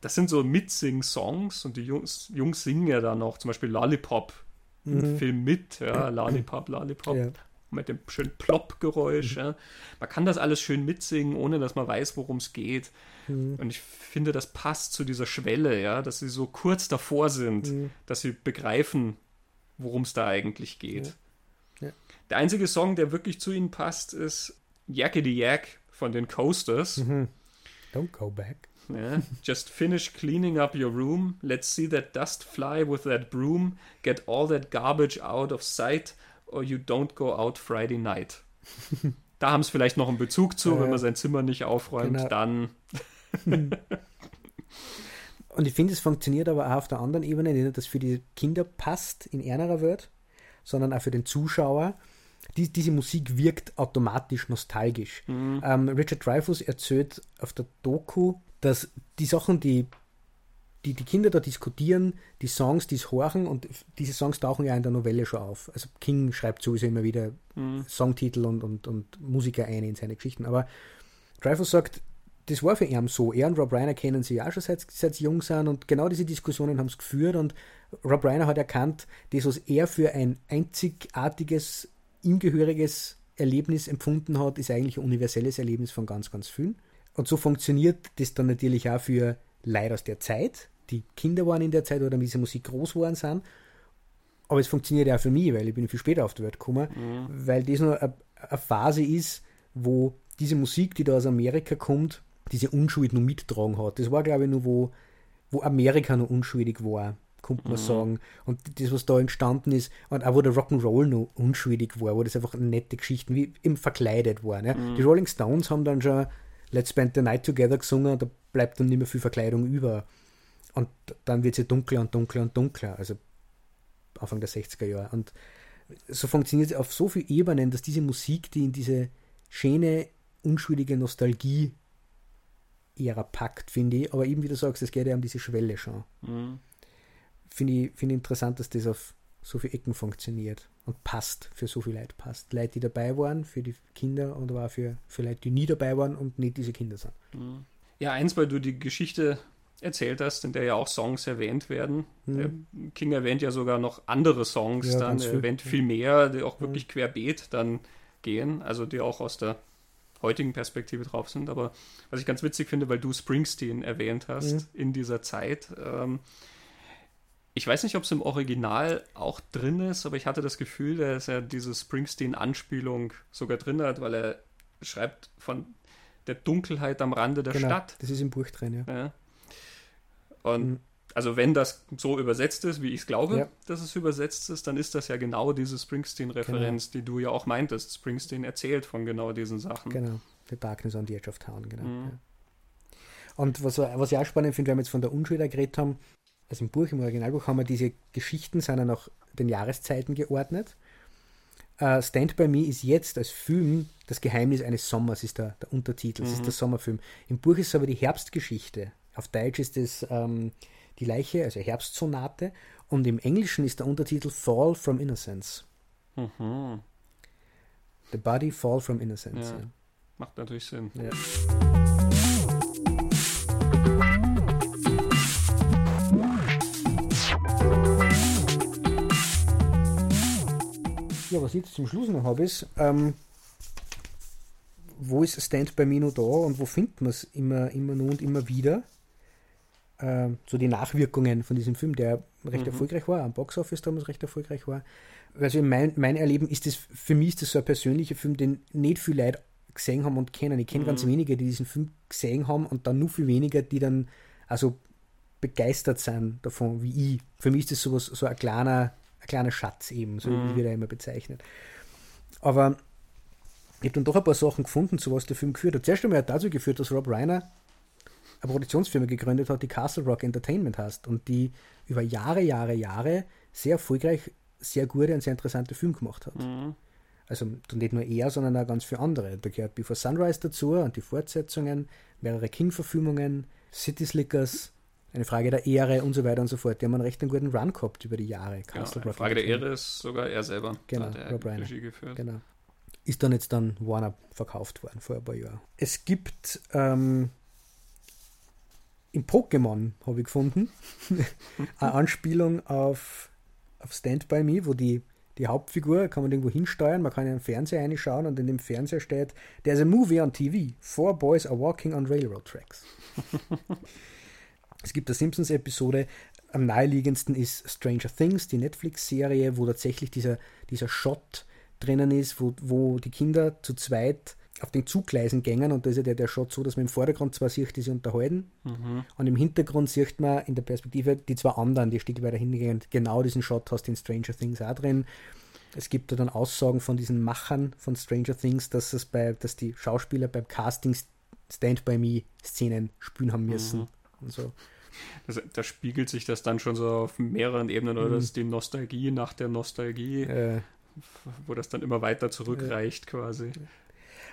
das sind so Mitsing-Songs und die Jungs, Jungs singen ja dann noch zum Beispiel Lollipop im mhm. Film mit, ja, Lollipop, Lollipop. Ja. Mit dem schönen Plop-Geräusch. Mhm. Ja. Man kann das alles schön mitsingen, ohne dass man weiß, worum es geht. Mhm. Und ich finde, das passt zu dieser Schwelle, ja, dass sie so kurz davor sind, mhm. dass sie begreifen, worum es da eigentlich geht. Ja. Der einzige Song, der wirklich zu ihnen passt, ist Yakety Yak von den Coasters. Mhm. Don't go back. Yeah. Just finish cleaning up your room. Let's see that dust fly with that broom. Get all that garbage out of sight, or you don't go out Friday night. (laughs) da haben es vielleicht noch einen Bezug zu, äh, wenn man sein Zimmer nicht aufräumt, genau. dann. (laughs) Und ich finde, es funktioniert aber auch auf der anderen Ebene, nicht nur, dass für die Kinder passt in ärmerer Welt, sondern auch für den Zuschauer. Die, diese Musik wirkt automatisch nostalgisch. Mhm. Ähm, Richard Dreyfuss erzählt auf der Doku, dass die Sachen, die die, die Kinder da diskutieren, die Songs, die es horchen und diese Songs tauchen ja in der Novelle schon auf. Also King schreibt sowieso immer wieder mhm. Songtitel und, und, und Musiker ein in seine Geschichten. Aber Dreyfus sagt, das war für ihn so. Er und Rob Reiner kennen sich ja schon seit, seit sie jung sind und genau diese Diskussionen haben es geführt und Rob Reiner hat erkannt, das, was er für ein einzigartiges, ihm gehöriges Erlebnis empfunden hat, ist eigentlich ein universelles Erlebnis von ganz, ganz vielen. Und so funktioniert das dann natürlich auch für Leute aus der Zeit, die Kinder waren in der Zeit oder mit dieser Musik groß geworden sind. Aber es funktioniert ja auch für mich, weil ich bin viel später auf die Welt gekommen, mhm. weil das nur eine, Phase ist, wo diese Musik, die da aus Amerika kommt, diese Unschuld noch mittragen hat. Das war, glaube ich, nur wo, wo Amerika noch unschuldig war, könnte man mhm. sagen. Und das, was da entstanden ist, und auch wo der Rock'n'Roll noch unschuldig war, wo das einfach nette Geschichten wie eben verkleidet waren. Ja. Mhm. Die Rolling Stones haben dann schon Let's Spend the Night Together gesungen, da bleibt dann nicht mehr viel Verkleidung über. Und dann wird sie dunkler und dunkler und dunkler, also Anfang der 60er Jahre. Und so funktioniert es auf so vielen Ebenen, dass diese Musik, die in diese schöne, unschuldige Nostalgie Ära packt, finde ich. Aber eben, wie du sagst, es geht ja um diese Schwelle schon. Mhm. Finde ich, find ich interessant, dass das auf so viele Ecken funktioniert und passt, für so viele Leute passt. Leute, die dabei waren, für die Kinder und aber auch für, für Leute, die nie dabei waren und nicht diese Kinder sind. Mhm. Ja, eins, weil du die Geschichte erzählt hast, in der ja auch Songs erwähnt werden. Mhm. King erwähnt ja sogar noch andere Songs, ja, dann er erwähnt viel mehr, die auch wirklich querbeet dann gehen, also die auch aus der heutigen Perspektive drauf sind. Aber was ich ganz witzig finde, weil du Springsteen erwähnt hast mhm. in dieser Zeit. Ähm, ich weiß nicht, ob es im Original auch drin ist, aber ich hatte das Gefühl, dass er diese Springsteen-Anspielung sogar drin hat, weil er schreibt von der Dunkelheit am Rande der genau, Stadt. Das ist im Buch drin, ja. ja. Und mhm. also wenn das so übersetzt ist, wie ich glaube, ja. dass es übersetzt ist, dann ist das ja genau diese Springsteen-Referenz, genau. die du ja auch meintest. Springsteen erzählt von genau diesen Sachen. Genau, The Darkness on the Edge of Town, genau. Mhm. Ja. Und was, was ich auch spannend finde, wenn wir jetzt von der Unschuld geredet haben, also im Buch, im Originalbuch haben wir diese Geschichten, sind nach den Jahreszeiten geordnet. Uh, Stand By Me ist jetzt als Film das Geheimnis eines Sommers, ist der, der Untertitel, mhm. ist der Sommerfilm. Im Buch ist es aber die Herbstgeschichte. Auf Deutsch ist es ähm, die Leiche, also Herbstsonate. Und im Englischen ist der Untertitel Fall from Innocence. Mhm. The Body Fall from Innocence. Ja. Ja. Macht natürlich Sinn. Ja. Was ich jetzt zum Schluss noch habe, ist, ähm, wo ist Stand By Me noch da und wo findet man es immer, immer nur und immer wieder? äh, so die Nachwirkungen von diesem Film, der recht mhm. erfolgreich war, am Boxoffice damals recht erfolgreich war. Also mein, mein Erleben ist das, für mich ist das so ein persönlicher Film, den nicht viele Leute gesehen haben und kennen. Ich kenne mhm. ganz wenige, die diesen Film gesehen haben und dann nur viel weniger, die dann also begeistert sind davon, wie ich. Für mich ist das sowas, so ein kleiner, ein kleiner Schatz eben, so mhm. wie wir da immer bezeichnet. Aber ich habe dann doch ein paar Sachen gefunden, zu was der Film geführt hat. Zuerst einmal hat dazu geführt, dass Rob Reiner eine Produktionsfirma gegründet hat, die Castle Rock Entertainment heißt und die über Jahre, Jahre, Jahre sehr erfolgreich, sehr gute und sehr interessante Filme gemacht hat. Mhm. Also nicht nur er, sondern auch ganz viele andere. Da gehört Before Sunrise dazu und die Fortsetzungen, mehrere King-Verfilmungen, City Slickers, eine Frage der Ehre und so weiter und so fort. Die haben einen recht guten Run gehabt über die Jahre. Castle genau, Rock Frage der Ehre ist sogar er selber. Genau, Rob Reiner. Genau. Ist dann jetzt dann Warner verkauft worden vor ein paar Jahren. Es gibt ähm, in Pokémon habe ich gefunden. (laughs) eine Anspielung auf, auf Stand By Me, wo die, die Hauptfigur kann man irgendwo hinsteuern, man kann in den Fernseher reinschauen und in dem Fernseher steht, there's a movie on TV. Four boys are walking on railroad tracks. (laughs) es gibt eine Simpsons-Episode, am naheliegendsten ist Stranger Things, die Netflix-Serie, wo tatsächlich dieser, dieser Shot drinnen ist, wo, wo die Kinder zu zweit auf den Zugleisen gängen und da ist ja der, der Shot so, dass man im Vordergrund zwar sieht, die sich unterhalten mhm. und im Hintergrund sieht man in der Perspektive die zwei anderen, die Stück weiter hingehen. Genau diesen Shot hast du in Stranger Things auch drin. Es gibt da dann Aussagen von diesen Machern von Stranger Things, dass es bei, dass die Schauspieler beim Casting Stand by Me Szenen spielen haben müssen mhm. Und so. Das, da spiegelt sich das dann schon so auf mehreren Ebenen, oder? Mhm. Das ist die Nostalgie nach der Nostalgie, äh, wo das dann immer weiter zurückreicht, äh, quasi.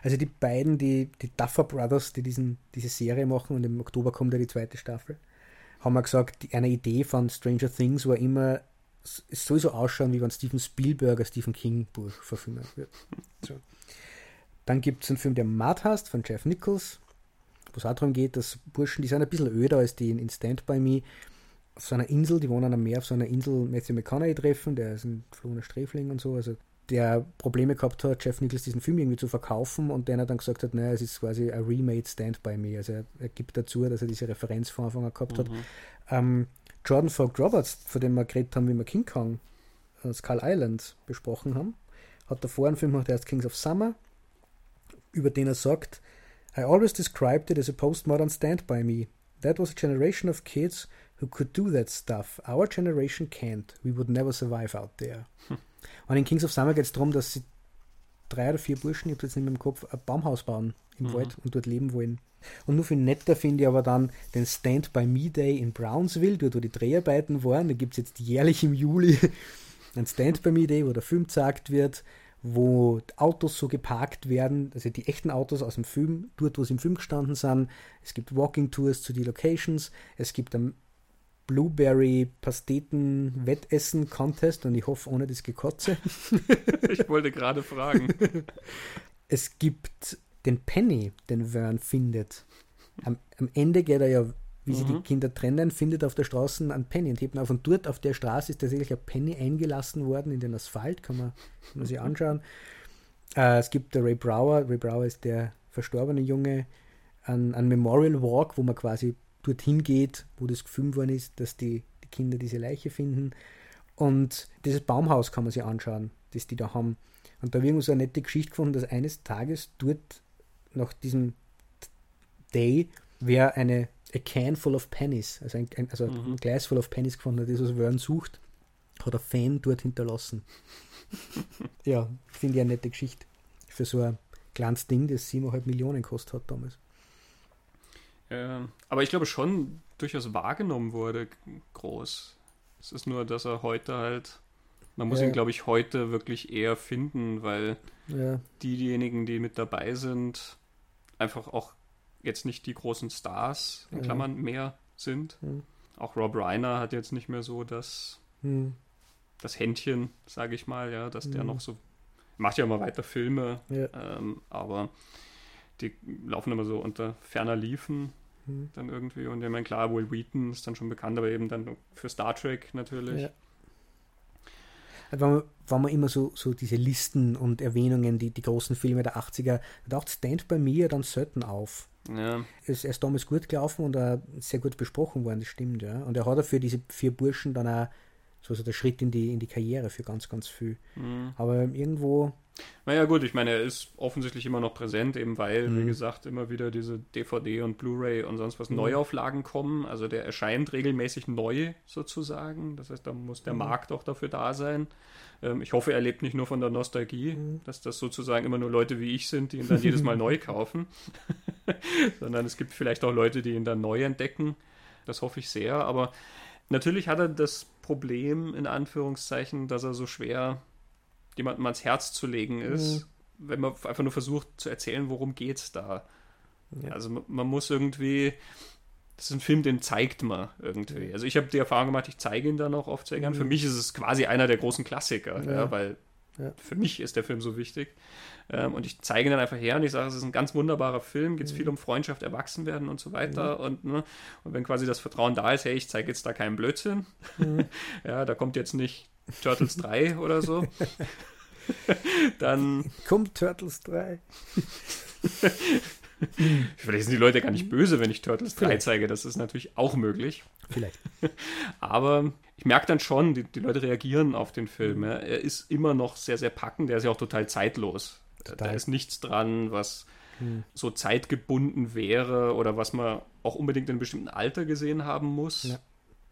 Also die beiden, die, die Duffer Brothers, die diesen, diese Serie machen und im Oktober kommt ja die zweite Staffel, haben wir gesagt, eine Idee von Stranger Things war immer, es soll so ausschauen, wie wenn Steven Spielberg ein Stephen King Buch verfilmt wird. So. Dann gibt es einen Film, der Mad heißt, von Jeff Nichols, wo es auch darum geht, dass Burschen, die sind ein bisschen öder als die in, in Stand By Me, auf so einer Insel, die wohnen am Meer, auf so einer Insel Matthew McConaughey treffen, der ist ein geflogener Sträfling und so, also der Probleme gehabt hat, Jeff Nichols diesen Film irgendwie zu verkaufen und der dann gesagt hat, naja, es ist quasi ein remade Stand by Me. Also er, er, gibt dazu, dass er diese Referenz von Anfang an gehabt hat. Mhm. Ähm, Jordan Falk Roberts, von dem wir geredet haben, wie wir King Kong, äh, Skull Island besprochen haben, hat davor einen Film gemacht, der heißt Kings of Summer, über den er sagt, I always described it as a postmodern stand by me. That was a generation of kids who could do that stuff. Our generation can't. We would never survive out there. Hm. (laughs) Und in Kings of Summer geht es darum, dass sie drei oder vier Burschen, ich habe jetzt nicht mehr im Kopf, ein Baumhaus bauen im Mhm. Wald und dort leben wollen. Und nur viel netter finde ich aber dann den Stand By Me Day in Brownsville, dort wo die Dreharbeiten waren. Da gibt es jetzt jährlich im Juli (laughs) ein Stand By Me Day, wo der Film gezeigt wird, wo Autos so geparkt werden, also die echten Autos aus dem Film, dort wo sie im Film gestanden sind. Es gibt Walking Tours zu den Locations, es gibt ein Blueberry Pasteten Wettessen Contest und ich hoffe ohne das Gekotze. (laughs) Ich wollte gerade fragen. (laughs) Es gibt den Penny, den Vern findet. Am, am Ende geht er ja, wie sie Mhm. die Kinder trennen, findet auf der Straße einen Penny und hebt ihn auf. Und dort auf der Straße ist tatsächlich ein Penny eingelassen worden in den Asphalt, kann man, kann man sich anschauen. Äh, es gibt der Ray Brower, Ray Brower ist der verstorbene Junge, ein, ein Memorial Walk, wo man quasi dorthin geht, wo das gefilmt worden ist, dass die, die Kinder diese Leiche finden. Und dieses Baumhaus kann man sich anschauen, das die da haben. Und da habe ich irgendwo so eine nette Geschichte gefunden, dass eines Tages dort nach diesem Day wäre eine a can full of pennies, also ein, ein, also Mhm. ein Glas full of pennies gefunden, das was Vern sucht, hat ein Fan dort hinterlassen. (laughs) ja, finde ich eine nette Geschichte. Für so ein kleines Ding, das 7,5 Millionen gekostet hat damals. Ja, Äh, aber ich glaube schon durchaus wahrgenommen wurde groß. Es ist nur, dass er heute halt, man muss Ja. ihn, glaube ich, heute wirklich eher finden, weil Ja, diejenigen, die mit dabei sind, einfach auch jetzt nicht die großen Stars, in Ja. Klammern, mehr sind. Mhm. Auch Rob Reiner hat jetzt nicht mehr so das, hm, das Händchen, sage ich mal, ja, dass der Mhm. noch so, macht ja immer weiter Filme, ja, ähm, aber die laufen immer so unter ferner Liefen hm, dann irgendwie. Und ich meine, klar, Will Wheaton ist dann schon bekannt, aber eben dann für Star Trek natürlich. ja. Wenn man, wenn man immer so, so diese Listen und Erwähnungen, die, die großen Filme der 80er, da taucht Stand By Me ja dann selten auf. Ja, Es er ist damals gut gelaufen und auch sehr gut besprochen worden, das stimmt, ja. Und er hat auch für diese vier Burschen dann auch so, so der Schritt in die, in die Karriere für ganz, ganz viel. mhm. Aber irgendwo, Naja, gut, ich meine, er ist offensichtlich immer noch präsent, eben weil, wie Mhm. gesagt, immer wieder diese DVD und Blu-ray und sonst was Mhm. Neuauflagen kommen. Also der erscheint regelmäßig neu sozusagen. Das heißt, da muss der Mhm. Markt auch dafür da sein. Ähm, ich hoffe, er lebt nicht nur von der Nostalgie, Mhm. dass das sozusagen immer nur Leute wie ich sind, die ihn dann jedes Mal (laughs) neu kaufen. (laughs) Sondern es gibt vielleicht auch Leute, die ihn dann neu entdecken. Das hoffe ich sehr. Aber natürlich hat er das Problem, in Anführungszeichen, dass er so schwer jemandem ans Herz zu legen ist, wenn man einfach nur versucht zu erzählen, worum geht's da. Ja. Also man, man muss irgendwie, das ist ein Film, den zeigt man irgendwie. Also ich habe die Erfahrung gemacht, ich zeige ihn dann auch oft sehr gern. Mhm. Für mich ist es quasi einer der großen Klassiker, ja. Ja. weil Ja. für mich ist der Film so wichtig. Ähm, und ich zeige ihn dann einfach her und ich sage, es ist ein ganz wunderbarer Film, geht es Mhm. viel um Freundschaft, Erwachsenwerden und so weiter. Und, ne, und wenn quasi das Vertrauen da ist, hey, ich zeige jetzt da keinen Blödsinn, Mhm. (laughs) ja, da kommt jetzt nicht Turtles 3 oder so, (laughs) dann kommt Turtles 3. (laughs) Vielleicht sind die Leute gar nicht böse, wenn ich Turtles 3 Vielleicht. zeige. Das ist natürlich auch möglich. Vielleicht. (laughs) Aber ich merke dann schon, die, die Leute reagieren auf den Film. Er ist immer noch sehr, sehr packend. Er ist ja auch total zeitlos. Total. Da ist nichts dran, was Hm. so zeitgebunden wäre oder was man auch unbedingt in einem bestimmten Alter gesehen haben muss. Ja.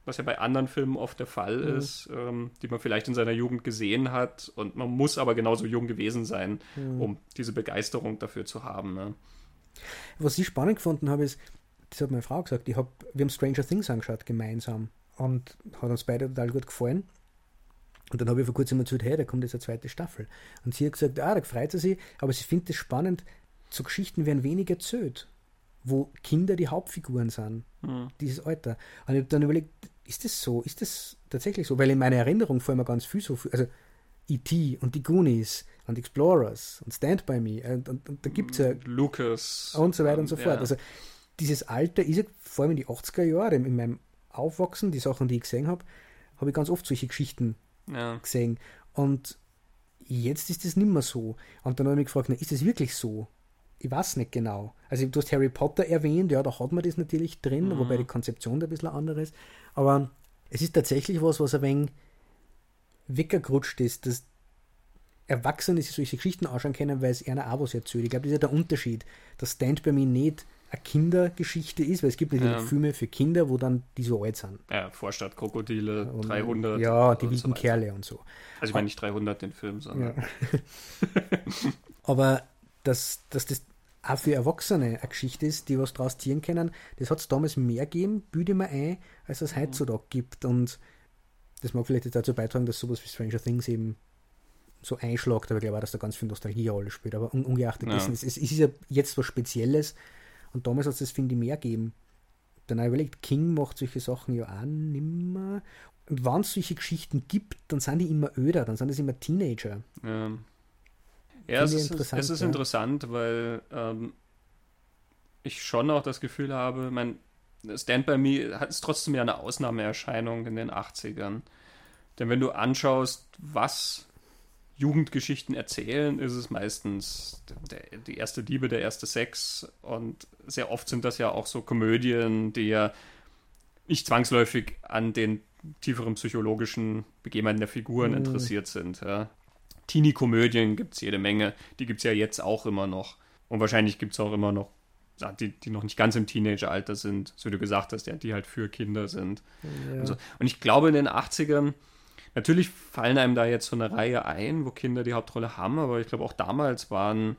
Was ja bei anderen Filmen oft der Fall Mhm. ist, ähm, die man vielleicht in seiner Jugend gesehen hat. Und man muss aber genauso jung gewesen sein, Hm. um diese Begeisterung dafür zu haben. Ne? Was ich spannend gefunden habe, ist, das hat meine Frau gesagt, ich hab, wir haben Stranger Things angeschaut gemeinsam und hat uns beide total gut gefallen. Und dann habe ich vor kurzem erzählt, hey, da kommt jetzt eine zweite Staffel. Und sie hat gesagt, ah, da freut sie sich, aber sie findet es spannend, so Geschichten werden weniger erzählt, wo Kinder die Hauptfiguren sind, Hm. dieses Alter. Und ich habe dann überlegt, ist das so? Ist das tatsächlich so? Weil in meiner Erinnerung vor immer ganz viel so, viel, also E.T. und die Goonies und Explorers und Stand By Me und, und, und da gibt es ja Lucas und so weiter und so ja. fort. Also dieses Alter ist ja vor allem in die 80er Jahre, in meinem Aufwachsen, die Sachen, die ich gesehen habe, habe ich ganz oft solche Geschichten ja. gesehen. Und jetzt ist das nicht mehr so. Und dann habe ich mich gefragt, na, ist das wirklich so? Ich weiß nicht genau. Also du hast Harry Potter erwähnt, ja, da hat man das natürlich drin, Mhm. wobei die Konzeption da ein bisschen andere ist. Aber es ist tatsächlich was, was ein wenig weggerutscht ist, dass Erwachsene sich solche Geschichten anschauen können, weil es einer auch was erzählt. Ich glaube, das ist ja der Unterschied, dass Stand By Me nicht eine Kindergeschichte ist, weil es gibt natürlich Ja. Filme für Kinder, wo dann die so alt sind. ja, Vorstadtkrokodile, Und, 300. Ja, die wilden so. Kerle und so. Also ich meine nicht 300 den Film, sondern. Ja. (laughs) Aber dass, dass das auch für Erwachsene eine Geschichte ist, die was draus ziehen können, das hat es damals mehr gegeben, büde mir ein, als es heutzutage gibt. Und das mag vielleicht dazu beitragen, dass sowas wie Stranger Things eben so einschlagt, aber ich glaube auch, dass da ganz viel Nostalgie eine Rolle spielt. Aber un ungeachtet ja. dessen, es, es, ist ja jetzt was Spezielles und damals hat es das, finde ich, mehr gegeben. Dann habe ich überlegt, King macht solche Sachen ja auch nimmer. Und wenn es solche Geschichten gibt, dann sind die immer öder, dann sind das immer Teenager. Ja, ja es, ist, es ist ja. interessant, weil ähm, ich schon auch das Gefühl habe, mein Stand By Me ist trotzdem ja eine Ausnahmeerscheinung in den 80ern. Denn wenn du anschaust, was Jugendgeschichten erzählen, ist es meistens der, die erste Liebe, der erste Sex. Und sehr oft sind das ja auch so Komödien, die ja nicht zwangsläufig an den tieferen psychologischen Begebenheiten der Figuren mhm. interessiert sind. Ja. Teenie-Komödien gibt es jede Menge. Die gibt es ja jetzt auch immer noch. Und wahrscheinlich gibt es auch immer noch, die, die noch nicht ganz im Teenageralter sind, so wie du gesagt hast, ja, die halt für Kinder sind. Ja. Und, so. und ich glaube, in den 80ern Natürlich fallen einem da jetzt so eine Reihe ein, wo Kinder die Hauptrolle haben, aber ich glaube auch damals waren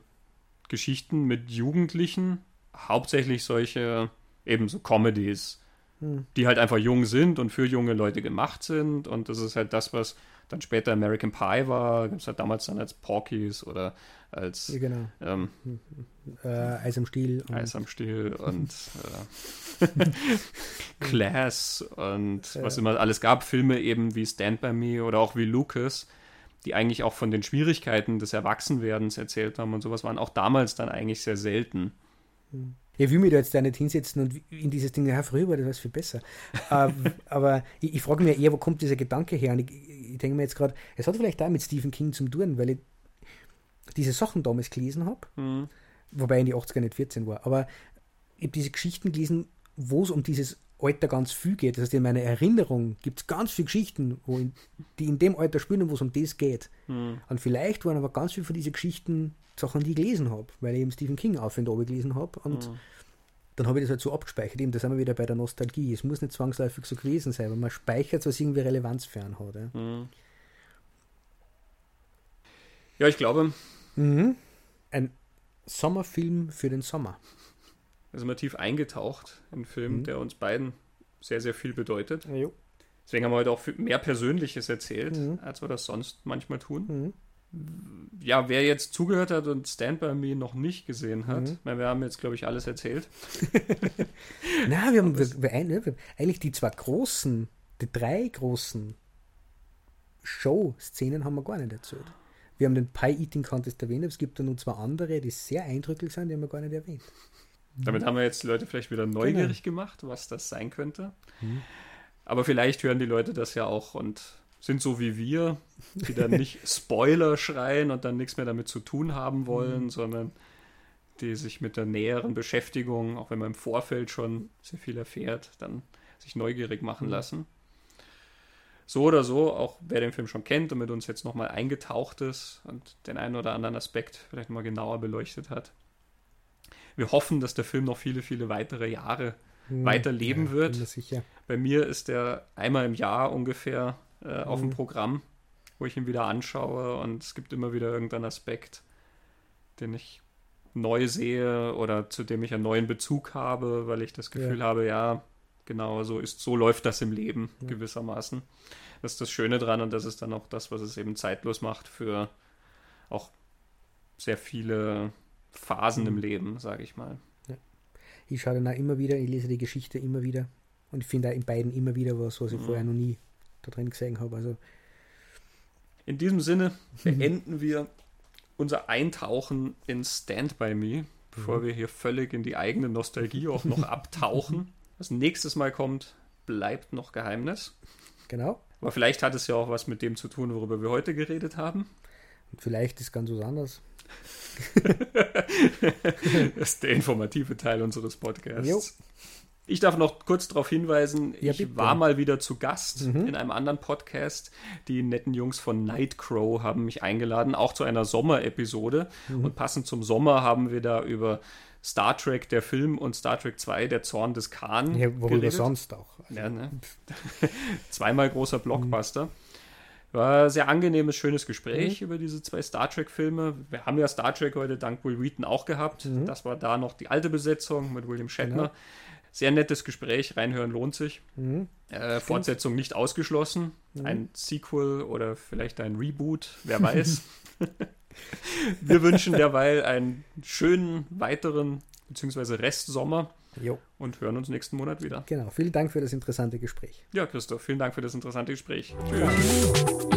Geschichten mit Jugendlichen hauptsächlich solche eben so Comedies, hm. die halt einfach jung sind und für junge Leute gemacht sind und das ist halt das, was dann später American Pie war, gab es halt damals dann als Porkies oder als ja, genau. ähm, äh, Eis am Stiel. Und Eis am Stiel (laughs) und äh, (laughs) Class und ja. was immer alles gab, Filme eben wie Stand By Me oder auch wie Lucas, die eigentlich auch von den Schwierigkeiten des Erwachsenwerdens erzählt haben und sowas waren auch damals dann eigentlich sehr selten. Hm. Ich will mich da jetzt da nicht hinsetzen und in dieses Ding, ja, früher war das viel besser. uh, (laughs) aber ich, ich frage mich eher, wo kommt dieser Gedanke her? Und ich, ich denke mir jetzt gerade, es hat vielleicht auch mit Stephen King zu tun, weil ich diese Sachen damals gelesen habe, mhm. wobei ich in die 80er nicht 14 war, aber ich habe diese Geschichten gelesen, wo es um dieses Alter ganz viel geht. Das heißt, in meiner Erinnerung gibt es ganz viele Geschichten, wo in, die in dem Alter spielen, wo es um das geht. Mhm. Und vielleicht waren aber ganz viele von diesen Geschichten Sachen, die ich gelesen habe, weil ich eben Stephen King auf und oben gelesen habe. Und mhm. dann habe ich das halt so abgespeichert. Eben, da sind wir wieder bei der Nostalgie. Es muss nicht zwangsläufig so gewesen sein, aber man speichert was irgendwie Relevanz für einen hat. Ja, mhm. ja ich glaube, Mhm. Ein Sommerfilm für den Sommer. Da sind wir tief eingetaucht in einen Film, mhm. der uns beiden sehr, sehr viel bedeutet. Ja, Deswegen haben wir heute auch mehr Persönliches erzählt, mhm. als wir das sonst manchmal tun. Mhm. Ja, wer jetzt zugehört hat und Stand By Me noch nicht gesehen hat, mhm. wir haben jetzt, glaube ich, alles erzählt. (laughs) Na, wir haben, wir, wir, eigentlich die zwei großen, die drei großen Show-Szenen haben wir gar nicht erzählt. Wir haben den Pie Eating Contest erwähnt, es gibt da nur zwei andere, die sehr eindrücklich sind, die haben wir gar nicht erwähnt. Damit haben wir jetzt die Leute vielleicht wieder neugierig genau. gemacht, was das sein könnte. Mhm. Aber vielleicht hören die Leute das ja auch und sind so wie wir, die dann (laughs) nicht Spoiler schreien und dann nichts mehr damit zu tun haben wollen, mhm. sondern die sich mit der näheren Beschäftigung, auch wenn man im Vorfeld schon sehr viel erfährt, dann sich neugierig machen mhm. lassen so oder so, auch wer den Film schon kennt und mit uns jetzt nochmal eingetaucht ist und den einen oder anderen Aspekt vielleicht mal genauer beleuchtet hat. Wir hoffen, dass der Film noch viele, viele weitere Jahre hm, weiterleben ja, wird. Bei mir ist er einmal im Jahr ungefähr äh, hm. auf dem hm. Programm, wo ich ihn wieder anschaue und es gibt immer wieder irgendeinen Aspekt, den ich neu sehe oder zu dem ich einen neuen Bezug habe, weil ich das Gefühl ja. habe, ja, Genau, so ist, so läuft das im Leben ja. gewissermaßen. Das ist das Schöne dran und das ist dann auch das, was es eben zeitlos macht für auch sehr viele Phasen mhm. im Leben, sage ich mal. Ja. Ich schaue dann auch immer wieder, ich lese die Geschichte immer wieder und ich finde auch in beiden immer wieder was, was ich mhm. vorher noch nie da drin gesehen habe. Also in diesem Sinne beenden wir unser Eintauchen in Stand By Me, bevor mhm. wir hier völlig in die eigene Nostalgie auch noch (laughs) abtauchen. Was nächstes Mal kommt, bleibt noch Geheimnis. Genau. Aber vielleicht hat es ja auch was mit dem zu tun, worüber wir heute geredet haben. Und vielleicht ist ganz was anderes. (laughs) das ist der informative Teil unseres Podcasts. Jo. Ich darf noch kurz darauf hinweisen, ja, ich bitte. war mal wieder zu Gast mhm. in einem anderen Podcast. Die netten Jungs von Nightcrow haben mich eingeladen, auch zu einer Sommerepisode. Mhm. Und passend zum Sommer haben wir da über Star Trek, der Film und Star Trek 2, der Zorn des Khan. Ja, worüber geredet. sonst auch. Ja, ne? (laughs) Zweimal großer Blockbuster. War ein sehr angenehmes, schönes Gespräch mhm. über diese zwei Star Trek-Filme. Wir haben ja Star Trek heute dank Will Wheaton auch gehabt. Mhm. Das war da noch die alte Besetzung mit William Shatner. Genau. Sehr nettes Gespräch, reinhören lohnt sich. Mhm. Äh, Fortsetzung nicht ausgeschlossen. Mhm. Ein Sequel oder vielleicht ein Reboot, wer weiß. (laughs) Wir wünschen derweil einen schönen weiteren bzw. Restsommer jo. und hören uns nächsten Monat wieder. Genau, vielen Dank für das interessante Gespräch. Ja, Christoph, vielen Dank für das interessante Gespräch. Tschüss.